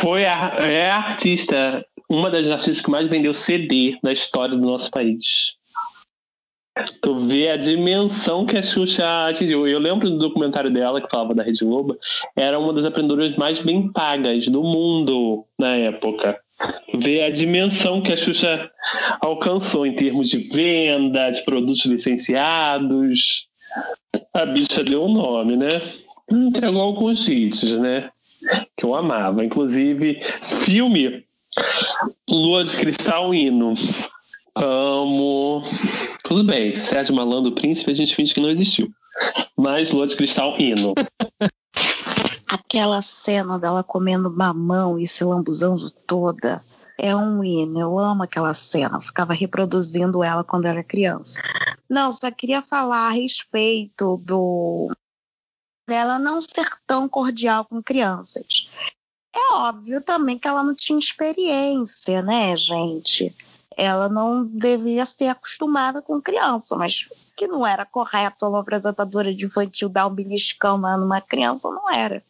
Foi a, é a artista, uma das artistas que mais vendeu CD da história do nosso país. Tu vê a dimensão que a Xuxa atingiu. Eu lembro do documentário dela que falava da Rede Globo, era uma das aprendedoras mais bem pagas do mundo na época. Vê a dimensão que a Xuxa alcançou em termos de venda, de produtos licenciados. A bicha deu um nome, né? Entregou alguns hits, né? Que eu amava. Inclusive, filme Lua de Cristal Hino. Amo. Tudo bem, Sérgio Malandro Príncipe a gente finge que não existiu. Mas Lua de Cristal hino. <laughs> Aquela cena dela comendo mamão e se lambuzando toda é um hino. Eu amo aquela cena. Eu ficava reproduzindo ela quando era criança. Não, só queria falar a respeito do dela não ser tão cordial com crianças. É óbvio também que ela não tinha experiência, né, gente? ela não devia ser acostumada com criança, mas que não era correto uma apresentadora de infantil dar um beliscão numa criança, não era.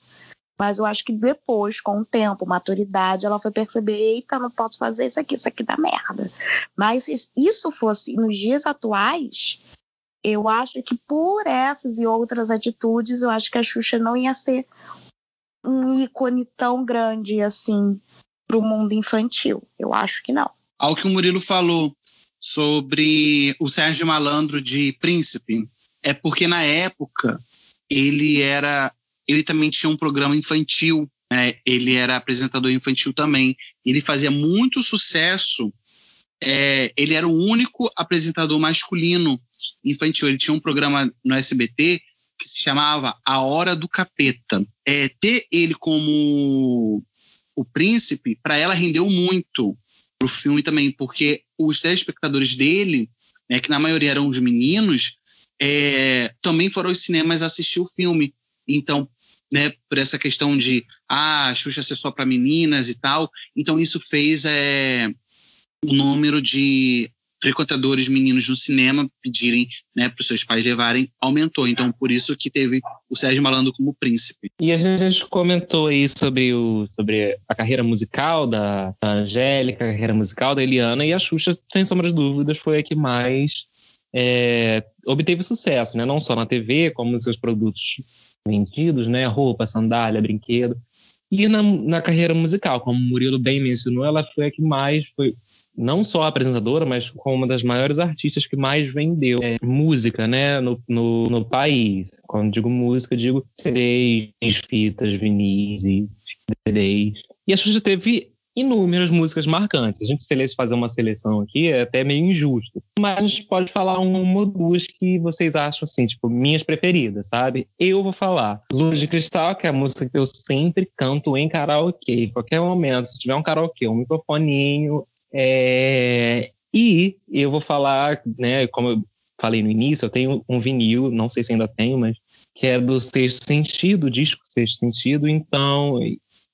Mas eu acho que depois, com o tempo, maturidade, ela foi perceber: eita, não posso fazer isso aqui, isso aqui dá merda. Mas se isso fosse nos dias atuais, eu acho que por essas e outras atitudes, eu acho que a Xuxa não ia ser um ícone tão grande assim para o mundo infantil. Eu acho que não ao que o Murilo falou sobre o Sérgio Malandro de Príncipe, é porque na época ele era, ele também tinha um programa infantil, né? ele era apresentador infantil também. Ele fazia muito sucesso. É, ele era o único apresentador masculino infantil. Ele tinha um programa no SBT que se chamava A Hora do Capeta. É, ter ele como o príncipe, para ela rendeu muito pro filme também, porque os telespectadores dele, né, que na maioria eram os meninos, é, também foram aos cinemas assistir o filme. Então, né, por essa questão de ah, Xuxa ser só para meninas e tal, então isso fez é, o número de frequentadores meninos no cinema pedirem né, para os seus pais levarem, aumentou. Então, por isso que teve o Sérgio Malandro como príncipe. E a gente comentou aí sobre, o, sobre a carreira musical da, Angélica, a carreira musical da Eliana, e a Xuxa, sem sombra de dúvidas, foi a que mais é, obteve sucesso, né? não só na TV, como nos seus produtos vendidos, né? roupa, sandália, brinquedo. E na, na carreira musical, como o Murilo bem mencionou, ela foi a que mais foi não só apresentadora, mas como uma das maiores artistas que mais vendeu é, música né, no, no, no, país. Quando digo música, digo CDs, fitas, vinis CDs. E a Xuxa teve inúmeras músicas marcantes. A gente se fazer uma seleção aqui é até meio injusto. Mas a gente pode falar uma ou duas que vocês acham, assim, tipo, minhas preferidas, sabe? Eu vou falar Luz de Cristal, que é a música que eu sempre canto em karaokê. Qualquer momento, se tiver um karaokê, um microfoninho, é, e eu vou falar, né, como eu falei no início, eu tenho um vinil, não sei se ainda tenho, mas que é do Sexto Sentido, disco Sexto Sentido, então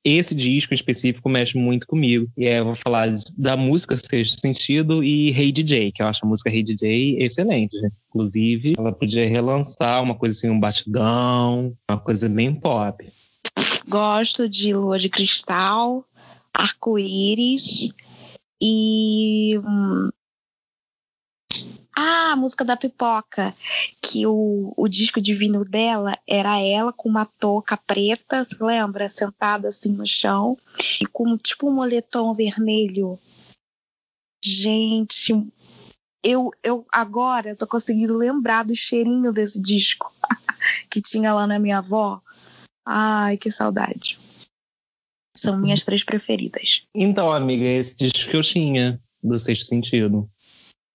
esse disco em específico mexe muito comigo. E é, eu vou falar da música Sexto Sentido e Hey DJ, que eu acho a música Hey DJ excelente. Né? Inclusive, ela podia relançar uma coisa assim, um batidão, uma coisa bem pop. Gosto de Lua de Cristal, Arco-Íris e. Ah, a música da pipoca, que o, o disco de vinil dela era ela com uma touca preta, você lembra? Sentada assim no chão, e com tipo um moletom vermelho. Gente, eu, eu agora eu tô conseguindo lembrar do cheirinho desse disco <laughs> que tinha lá na minha avó. Ai, que saudade. São minhas três preferidas. Então, amiga, esse disco que eu tinha, do Sexto Sentido.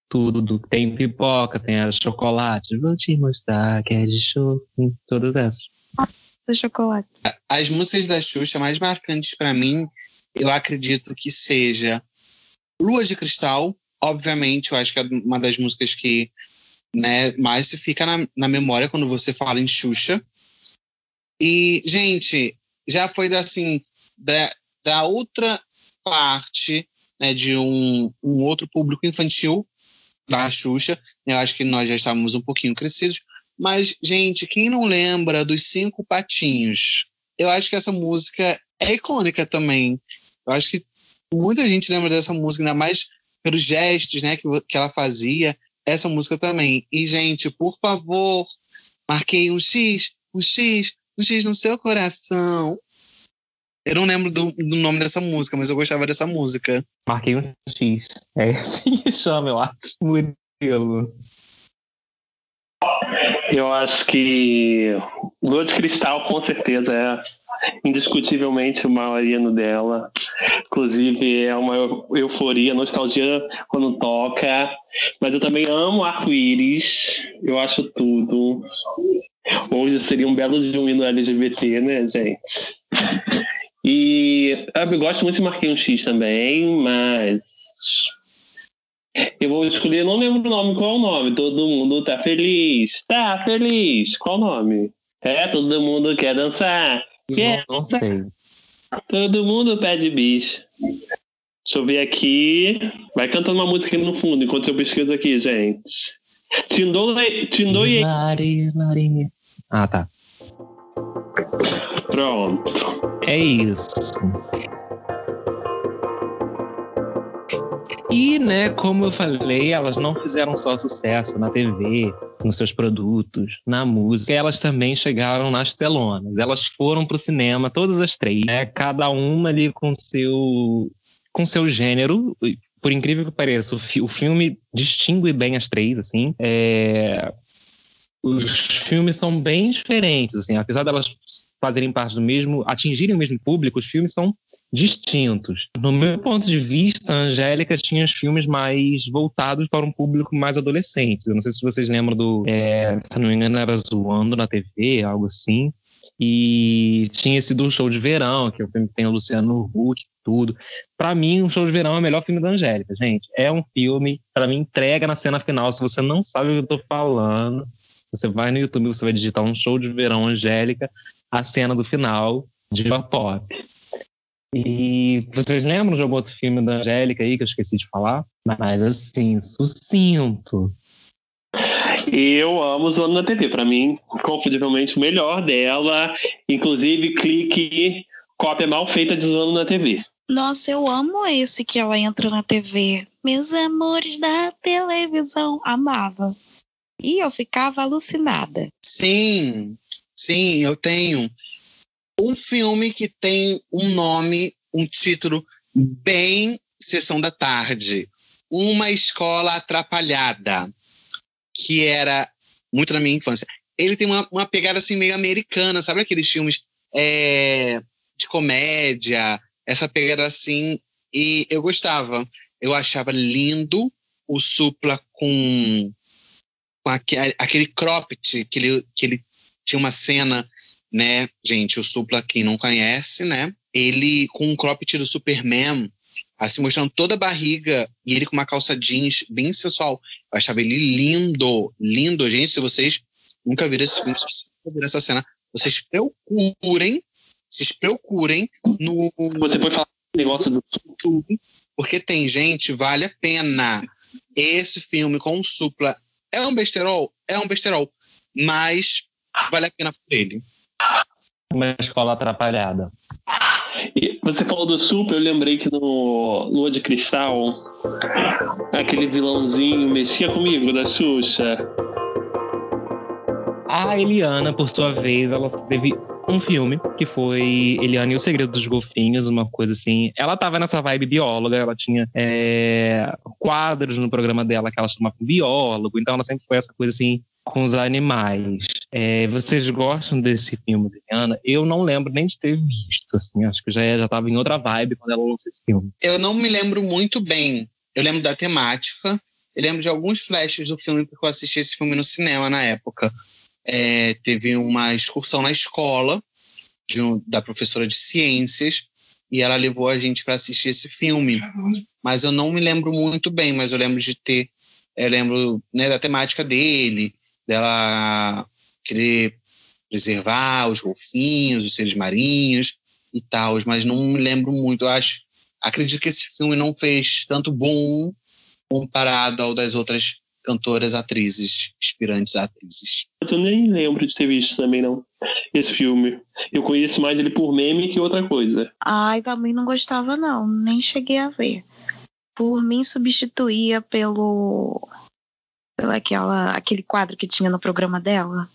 Tudo. Tem pipoca, tem as chocolates. Vou te mostrar que é de show. Todas essas. Do chocolate. As músicas da Xuxa mais marcantes para mim, eu acredito que seja Lua de Cristal. Obviamente, eu acho que é uma das músicas que né, mais se fica na, na memória quando você fala em Xuxa. E, gente, já foi assim, da, da outra parte, né, de um, um outro público infantil da Xuxa. Eu acho que nós já estávamos um pouquinho crescidos. Mas, gente, quem não lembra dos Cinco Patinhos? Eu acho que essa música é icônica também. Eu acho que muita gente lembra dessa música, ainda mais pelos gestos né, que, que ela fazia. essa música também. E, gente, por favor, marquei um X, um X, um X no seu coração. Eu não lembro do, do nome dessa música, mas eu gostava dessa música. Marquei um X. É assim que chama, eu acho. Murilo. Eu acho que Lua de Cristal, com certeza, é indiscutivelmente o maior hino dela. Inclusive, é uma euforia, nostalgia quando toca. Mas eu também amo arco-íris. Eu acho tudo. Hoje seria um belo de um hino LGBT, né, gente? E eu gosto muito de Marquinhos X também, mas eu vou escolher, não lembro o nome, qual é o nome? Todo mundo tá feliz. Tá feliz. Qual o nome? É, todo mundo quer dançar. Quer não, não sei. Todo mundo pede bicho. Deixa eu ver aqui. Vai cantando uma música aqui no fundo, enquanto eu pesquiso aqui, gente. Tindoi. Tindoi. Ah, tá. Pronto. É isso. E, né, como eu falei, elas não fizeram só sucesso na TV, nos seus produtos, na música, elas também chegaram nas telonas. Elas foram pro cinema, todas as três, né, cada uma ali com seu com seu gênero. Por incrível que pareça, o, fi o filme distingue bem as três, assim. É... Os filmes são bem diferentes, assim, apesar delas fazerem parte do mesmo, atingirem o mesmo público, os filmes são distintos. No meu ponto de vista, a Angélica tinha os filmes mais voltados para um público mais adolescente. Eu não sei se vocês lembram do. É, se não me engano, era Zoando na TV, algo assim. E tinha esse do Show de Verão, que é o filme que tem o Luciano Huck tudo. Para mim, o Show de Verão é o melhor filme da Angélica, gente. É um filme, para mim, entrega na cena final. Se você não sabe o que eu tô falando, você vai no YouTube, você vai digitar um Show de Verão Angélica, a cena do final de pop. E vocês lembram de algum outro filme da Angélica aí que eu esqueci de falar? Mas assim, sucinto. Eu amo Zoando na TV. Para mim, confundivelmente o melhor dela. Inclusive, clique cópia mal feita de Zoando na TV. Nossa, eu amo esse que ela entra na TV. Meus amores da televisão. Amava. E eu ficava alucinada. Sim, sim, eu tenho um filme que tem um nome, um título bem Sessão da Tarde. Uma Escola Atrapalhada, que era muito na minha infância. Ele tem uma, uma pegada assim meio americana, sabe aqueles filmes é, de comédia, essa pegada assim, e eu gostava. Eu achava lindo o Supla com, com aquele, aquele cropped, que ele, que ele tinha uma cena né, gente, o Supla, quem não conhece, né, ele com um cropped do Superman, assim, mostrando toda a barriga, e ele com uma calça jeans bem sensual. Eu achava ele lindo, lindo, gente, se vocês nunca viram esse filme, se vocês nunca viram essa cena, vocês procurem, vocês procurem no... Você pode falar negócio do YouTube, porque tem, gente, vale a pena. Esse filme com o Supla é um besterol? É um besterol, mas vale a pena por ele. Uma escola atrapalhada. E você falou do Super, eu lembrei que no Lua de Cristal, aquele vilãozinho mexia comigo da Xuxa. A Eliana, por sua vez, ela teve um filme que foi Eliana e o Segredo dos Golfinhos, uma coisa assim. Ela tava nessa vibe bióloga, ela tinha é, quadros no programa dela que ela chamava biólogo, então ela sempre foi essa coisa assim com os animais. É, vocês gostam desse filme, Eliana? Eu não lembro nem de ter visto, assim, acho que já já estava em outra vibe quando ela lançou esse filme. Eu não me lembro muito bem. Eu lembro da temática, eu lembro de alguns flashes do filme porque eu assisti esse filme no cinema na época. É, teve uma excursão na escola um, da professora de ciências e ela levou a gente para assistir esse filme. Mas eu não me lembro muito bem, mas eu lembro de ter, eu lembro né, da temática dele, dela querer preservar os golfinhos, os seres marinhos e tal, mas não me lembro muito. Eu acho, acredito que esse filme não fez tanto bom comparado ao das outras cantoras, atrizes, aspirantes atrizes. Eu nem lembro de ter visto também, não, esse filme. Eu conheço mais ele por meme que outra coisa. Ai, também não gostava, não. Nem cheguei a ver. Por mim, substituía pelo pelaquela aquele quadro que tinha no programa dela.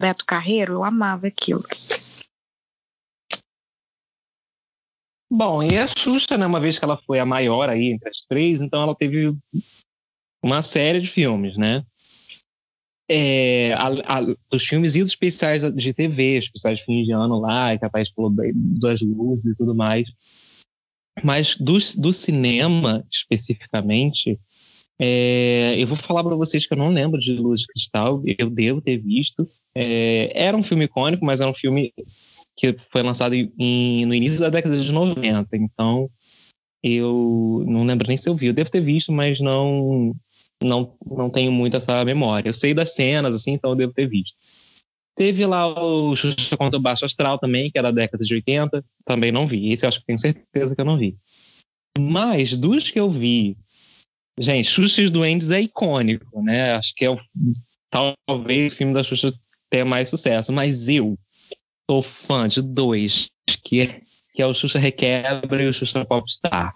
Beto Carreiro, eu amava aquilo. Bom, e a Xuxa, né, uma vez que ela foi a maior aí entre as três, então ela teve uma série de filmes, né? É, a, a, dos filmes e dos especiais de TV, especiais de fim de ano lá, falou das luzes e tudo mais. Mas do, do cinema, especificamente, é, eu vou falar para vocês que eu não lembro de Luz de Cristal, eu devo ter visto. É, era um filme icônico, mas era um filme que foi lançado em, no início da década de 90, então eu não lembro nem se eu vi. Eu devo ter visto, mas não não, não tenho muito essa memória. Eu sei das cenas, assim, então eu devo ter visto. Teve lá o Xuxa contra o Baixo Astral também, que era da década de 80, também não vi. Esse eu acho que tenho certeza que eu não vi. Mas dos que eu vi Gente, Xuxa e os Duendes é icônico, né? Acho que é o, talvez o filme da Xuxa tenha mais sucesso. Mas eu sou fã de dois, que é, que é o Xuxa Requebra e o Xuxa Popstar.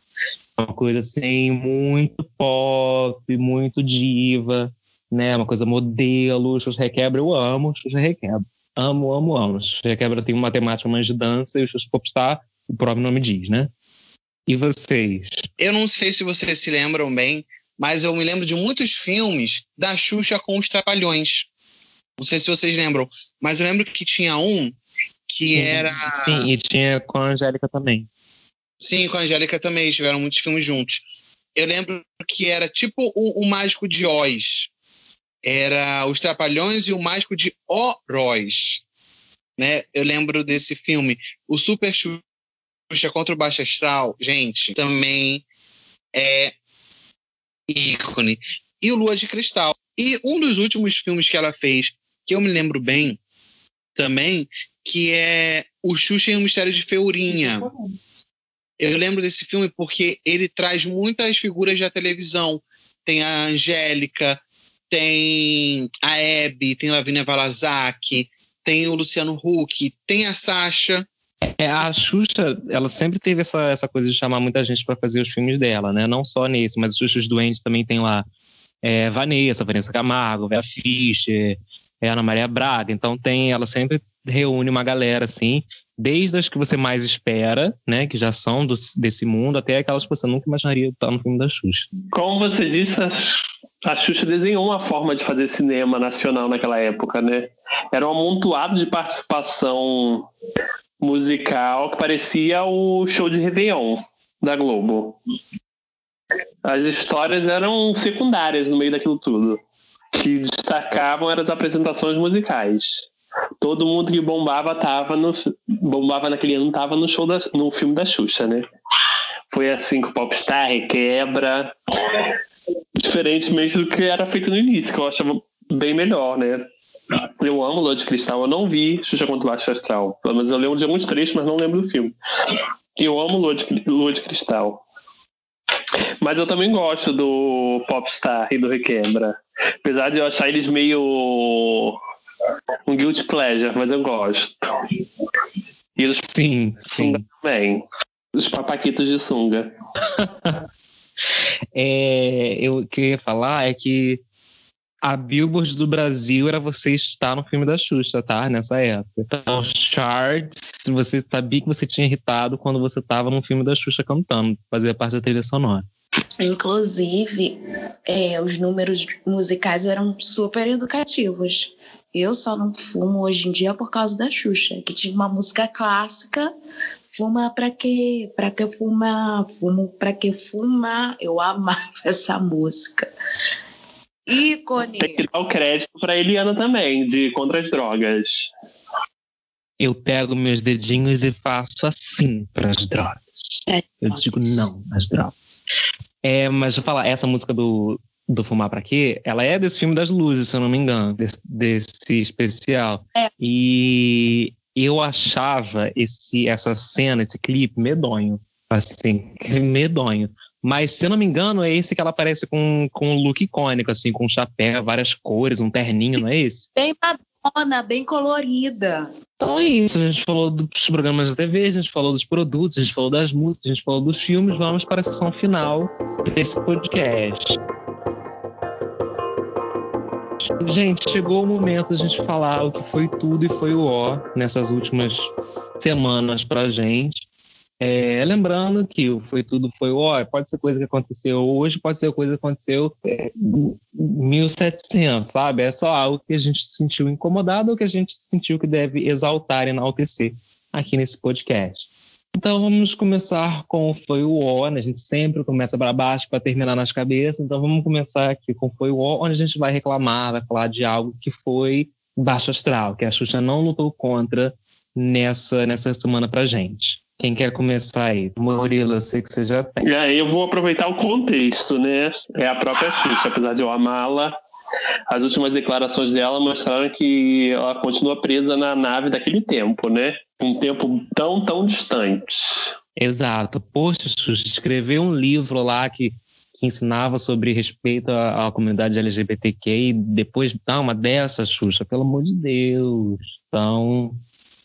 Uma coisa assim, muito pop, muito diva, né? Uma coisa modelo. Xuxa Requebra eu amo, Xuxa Requebra. Amo, amo, amo. Xuxa Requebra tem uma temática mais de dança e o Xuxa Popstar, o próprio nome diz, né? E vocês? Eu não sei se vocês se lembram bem, mas eu me lembro de muitos filmes da Xuxa com os Trapalhões. Não sei se vocês lembram, mas eu lembro que tinha um que era. Sim, e tinha com a Angélica também. Sim, com a Angélica também, tiveram muitos filmes juntos. Eu lembro que era tipo o, o Mágico de Oz. Era Os Trapalhões e o Mágico de Oroz. Né? Eu lembro desse filme. O Super Xuxa Xuxa contra o Baixo Astral, gente, também é ícone. E o Lua de Cristal. E um dos últimos filmes que ela fez, que eu me lembro bem também, que é O Xuxa e o Mistério de Feurinha. Eu lembro desse filme porque ele traz muitas figuras da televisão. Tem a Angélica, tem a Hebe, tem a Lavínia Valazak, tem o Luciano Huck, tem a Sasha. É, a Xuxa, ela sempre teve essa, essa coisa de chamar muita gente para fazer os filmes dela, né? Não só nesse, mas os Xuxas Doentes também tem lá é, Vanessa, Vanessa Camargo, Vera Fischer, é, Ana Maria Braga. Então tem, ela sempre reúne uma galera assim, desde as que você mais espera, né? Que já são do, desse mundo, até aquelas que você nunca imaginaria estar no filme da Xuxa. Como você disse, a, a Xuxa desenhou uma forma de fazer cinema nacional naquela época, né? Era um amontoado de participação musical que parecia o show de Réveillon da Globo. As histórias eram secundárias no meio daquilo tudo. Que destacavam eram as apresentações musicais. Todo mundo que bombava tava no bombava naquele ano tava no show da, no filme da Xuxa, né? Foi assim com o Popstar, Requebra, diferentemente do que era feito no início, que eu achava bem melhor, né? Eu amo Lua de Cristal. Eu não vi Xuxa contra o Baixo Astral. Pelo menos eu lembro de alguns trechos, mas não lembro do filme. Eu amo Lua de, Lua de Cristal. Mas eu também gosto do Popstar e do Requebra. Apesar de eu achar eles meio. um guilty pleasure, mas eu gosto. E eles sim, sim. também. Os papaquitos de sunga. <laughs> é, eu, o que eu ia falar é que a Billboard do Brasil era você estar no filme da Xuxa, tá? Nessa época. Então, charts, você sabia que você tinha irritado quando você estava no filme da Xuxa cantando, fazia parte da trilha sonora. Inclusive, é, os números musicais eram super educativos. Eu só não fumo hoje em dia por causa da Xuxa, que tinha uma música clássica. Fuma pra quê? Pra que fumar? Fumo pra que fumar? Eu amava <laughs> essa música. Ícone. Tem que dar o crédito para Eliana também, de Contra as Drogas. Eu pego meus dedinhos e faço assim para as drogas. É. Eu digo não às drogas. É, mas vou falar, essa música do, do Fumar Pra Quê, ela é desse filme das luzes, se eu não me engano, desse, desse especial. É. E eu achava esse, essa cena, esse clipe medonho. Assim, <laughs> medonho. Mas, se eu não me engano, é esse que ela aparece com, com um look icônico, assim, com um chapéu, várias cores, um terninho, não é esse? Bem Madonna, bem colorida. Então é isso, a gente falou dos programas de TV, a gente falou dos produtos, a gente falou das músicas, a gente falou dos filmes. Vamos para a sessão final desse podcast. Gente, chegou o momento de a gente falar o que foi tudo e foi o ó nessas últimas semanas pra gente. É, lembrando que foi tudo foi ó, pode ser coisa que aconteceu hoje, pode ser coisa que aconteceu é, em 1700, sabe? É só algo que a gente se sentiu incomodado ou que a gente sentiu que deve exaltar e enaltecer aqui nesse podcast. Então vamos começar com Foi o O, né? A gente sempre começa para baixo para terminar nas cabeças. Então vamos começar aqui com Foi o O, onde a gente vai reclamar, vai falar de algo que foi baixo astral, que a Xuxa não lutou contra nessa, nessa semana pra gente. Quem quer começar aí? Murilo, eu sei que você já tem. E aí eu vou aproveitar o contexto, né? É a própria Xuxa, apesar de eu amá-la. As últimas declarações dela mostraram que ela continua presa na nave daquele tempo, né? Um tempo tão, tão distante. Exato. Poxa, Xuxa, escreveu um livro lá que, que ensinava sobre respeito à, à comunidade LGBTQ e depois dá uma dessa, Xuxa, pelo amor de Deus. Tão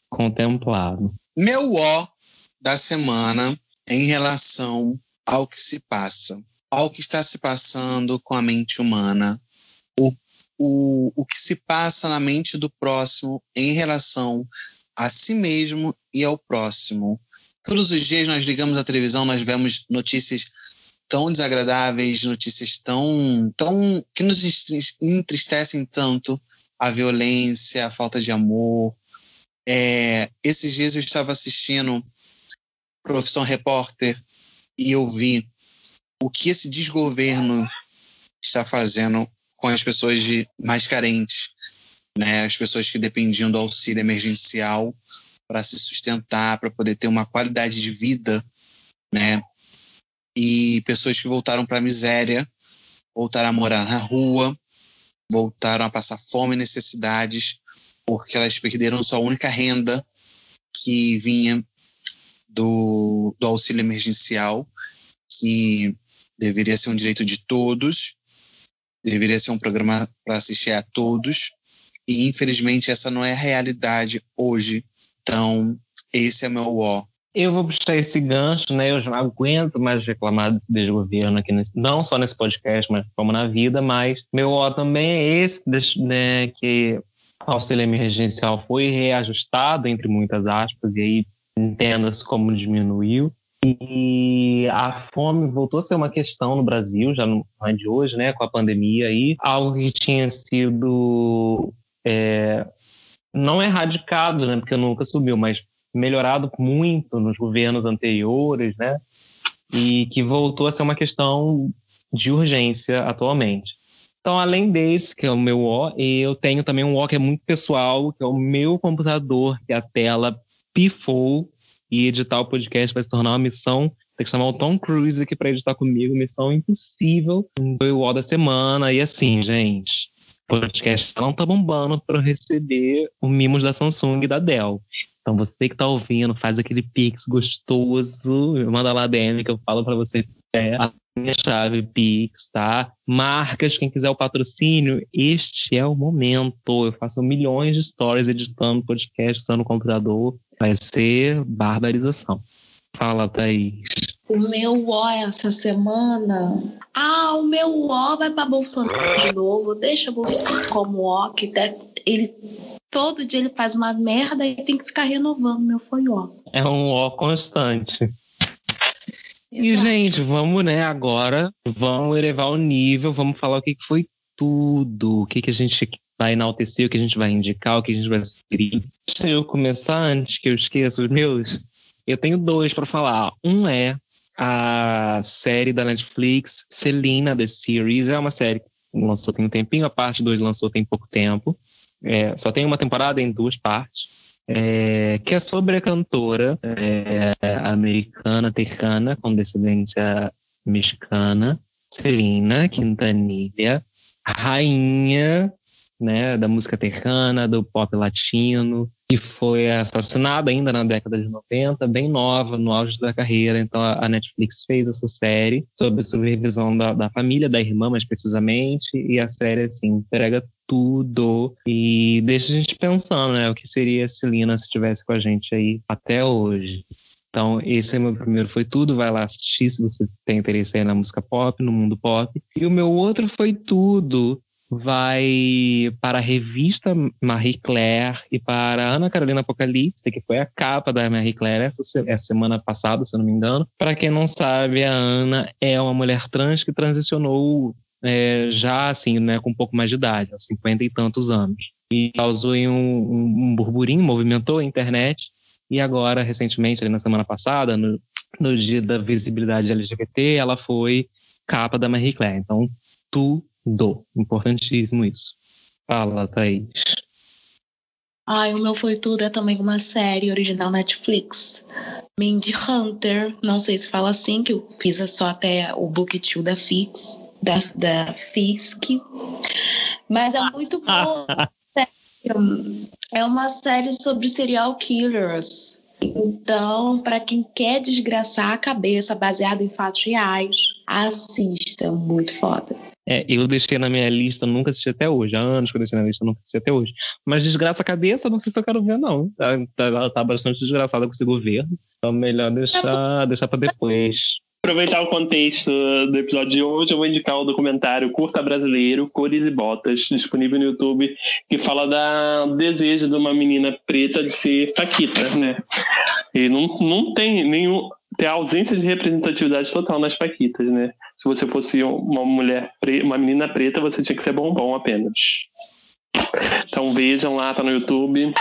contemplado. Meu ó da semana em relação ao que se passa, ao que está se passando com a mente humana, o, o, o que se passa na mente do próximo em relação a si mesmo e ao próximo. Todos os dias nós ligamos a televisão, nós vemos notícias tão desagradáveis, notícias tão, tão que nos entristecem tanto, a violência, a falta de amor. É, esses dias eu estava assistindo Profissão Repórter e eu vi o que esse desgoverno está fazendo com as pessoas de, mais carentes, né? As pessoas que dependiam do auxílio emergencial para se sustentar, para poder ter uma qualidade de vida, né? E pessoas que voltaram para a miséria, voltaram a morar na rua, voltaram a passar fome e necessidades, porque elas perderam sua única renda que vinha do, do auxílio emergencial, que deveria ser um direito de todos, deveria ser um programa para assistir a todos, e infelizmente essa não é a realidade hoje. Então, esse é meu ó. Eu vou puxar esse gancho, né? Eu já não aguento mais reclamar desse desgoverno aqui, nesse, não só nesse podcast, mas como na vida. Mas meu ó também é esse, né? Que o auxílio emergencial foi reajustado, entre muitas aspas, e aí entenda-se como diminuiu. E a fome voltou a ser uma questão no Brasil, já não é de hoje, né, com a pandemia aí, algo que tinha sido é, não erradicado, né, porque nunca subiu, mas melhorado muito nos governos anteriores, né, e que voltou a ser uma questão de urgência atualmente. Então, além desse, que é o meu O, eu tenho também um O que é muito pessoal, que é o meu computador, que é a tela pifou e editar o podcast vai se tornar uma missão. Tem que chamar o Tom Cruise aqui para editar comigo, missão impossível. Foi o ó da semana. E assim, gente, o podcast não tá bombando para receber o mimos da Samsung e da Dell. Então você que tá ouvindo, faz aquele pix gostoso, manda lá DM que eu falo para você é a minha chave Pix, tá? Marcas, quem quiser o patrocínio, este é o momento. Eu faço milhões de stories editando podcast usando o computador. Vai ser barbarização. Fala, Thaís. O meu ó essa semana. Ah, o meu ó vai para Bolsonaro de novo. Deixa Bolsonaro como ó, que deve, ele todo dia ele faz uma merda e tem que ficar renovando meu foi ó. É um ó constante. E, gente, vamos, né, agora, vamos elevar o nível, vamos falar o que foi tudo, o que, que a gente vai enaltecer, o que a gente vai indicar, o que a gente vai sugerir. Deixa eu começar antes que eu esqueça os meus. Eu tenho dois para falar. Um é a série da Netflix, Selena The Series. É uma série que lançou tem um tempinho, a parte 2 lançou tem pouco tempo. É, só tem uma temporada em duas partes é, que é sobre a cantora é, americana, tercana, com descendência mexicana, Celina Quintanilha, rainha né, da música terrana, do pop latino, que foi assassinada ainda na década de 90, bem nova, no auge da carreira. Então a Netflix fez essa série sobre a supervisão da, da família, da irmã mais precisamente, e a série, assim, entrega tudo e deixa a gente pensando, né, o que seria a Celina se estivesse com a gente aí até hoje. Então, esse é meu primeiro foi tudo, vai lá assistir se você tem interesse aí na música pop, no mundo pop. E o meu outro foi tudo vai para a revista Marie Claire e para Ana Carolina Apocalipse, que foi a capa da Marie Claire essa, essa semana passada, se eu não me engano. Para quem não sabe, a Ana é uma mulher trans que transicionou é, já assim, né, com um pouco mais de idade, aos 50 e tantos anos. E causou um, um, um burburinho, movimentou a internet. E agora, recentemente, na semana passada, no, no dia da visibilidade LGBT, ela foi capa da Marie Claire. Então, tudo. Importantíssimo isso. Fala, Thaís. Ai, o meu foi tudo é também uma série original Netflix. Mindy Hunter, não sei se fala assim, que eu fiz só até o Book 2 da Fix, da, da Fisk. Mas é muito boa. <laughs> é uma série sobre serial killers. Então, para quem quer desgraçar a cabeça baseado em fatos reais, assista, muito foda. É, eu deixei na minha lista, nunca assisti até hoje. Há anos que eu deixei na lista, nunca assisti até hoje. Mas desgraça a cabeça, não sei se eu quero ver, não. Ela tá, tá bastante desgraçada com esse governo. Então, melhor deixar, deixar para depois aproveitar o contexto do episódio de hoje, eu vou indicar o documentário Curta Brasileiro, Cores e Botas, disponível no YouTube, que fala da, desejo de uma menina preta de ser Paquita, né? E não, não tem nenhum. Tem a ausência de representatividade total nas Paquitas, né? Se você fosse uma mulher, pre, uma menina preta, você tinha que ser bombom apenas. Então vejam lá, tá no YouTube.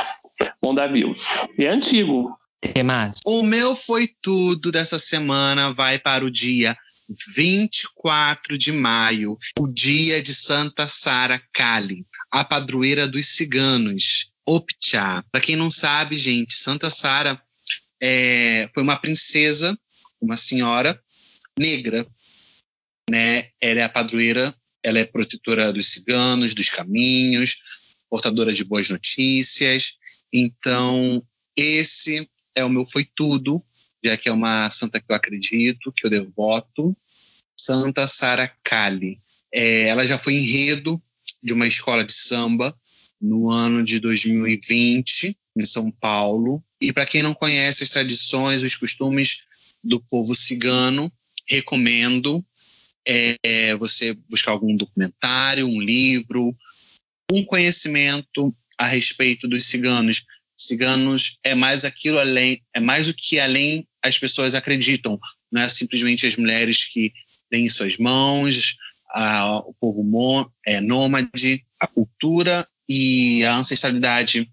Bom dar views. E é antigo, que mais? O meu foi tudo dessa semana, vai para o dia 24 de maio, o dia de Santa Sara Kali, a padroeira dos ciganos, Opchá. Para quem não sabe, gente, Santa Sara é, foi uma princesa, uma senhora negra, né? Ela é a padroeira, ela é protetora dos ciganos, dos caminhos, portadora de boas notícias. Então, esse é o meu foi tudo, já que é uma santa que eu acredito, que eu devoto, Santa Sara Kali. É, ela já foi enredo de uma escola de samba no ano de 2020 em São Paulo. E para quem não conhece as tradições, os costumes do povo cigano, recomendo é, você buscar algum documentário, um livro, um conhecimento a respeito dos ciganos, ciganos é mais aquilo além, é mais o que além as pessoas acreditam. Não é simplesmente as mulheres que têm em suas mãos, a, o povo mo, é, nômade, a cultura e a ancestralidade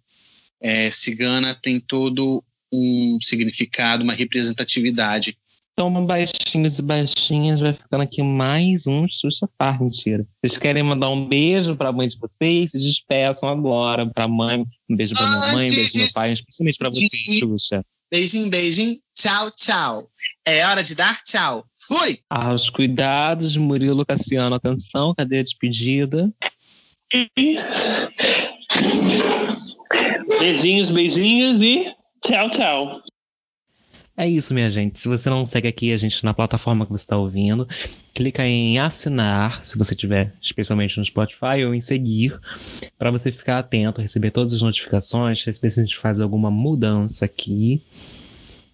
é, cigana tem todo um significado, uma representatividade então, baixinhos e baixinhas, vai ficando aqui mais um Xuxa Par, mentira. Vocês querem mandar um beijo pra mãe de vocês? Se despeçam agora pra mãe. Um beijo pra minha mãe, um beijo pro meu pai, especialmente pra você, Xuxa. Beijinho, beijinho. Tchau, tchau. É hora de dar tchau. Fui! Aos cuidados, Murilo Cassiano, atenção, cadê a despedida? <laughs> Beijinhos, beijinhos e tchau, tchau. É isso, minha gente. Se você não segue aqui a gente na plataforma que você está ouvindo, clica em assinar, se você tiver, especialmente no Spotify, ou em seguir, para você ficar atento, receber todas as notificações, ver se a gente faz alguma mudança aqui.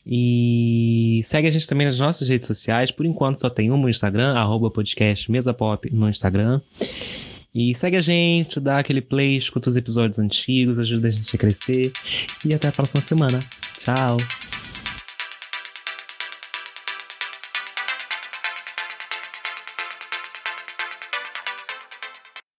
E segue a gente também nas nossas redes sociais. Por enquanto só tem uma no Instagram, arroba podcast Mesapop no Instagram. E segue a gente, dá aquele play, escuta os episódios antigos, ajuda a gente a crescer. E até a próxima semana. Tchau!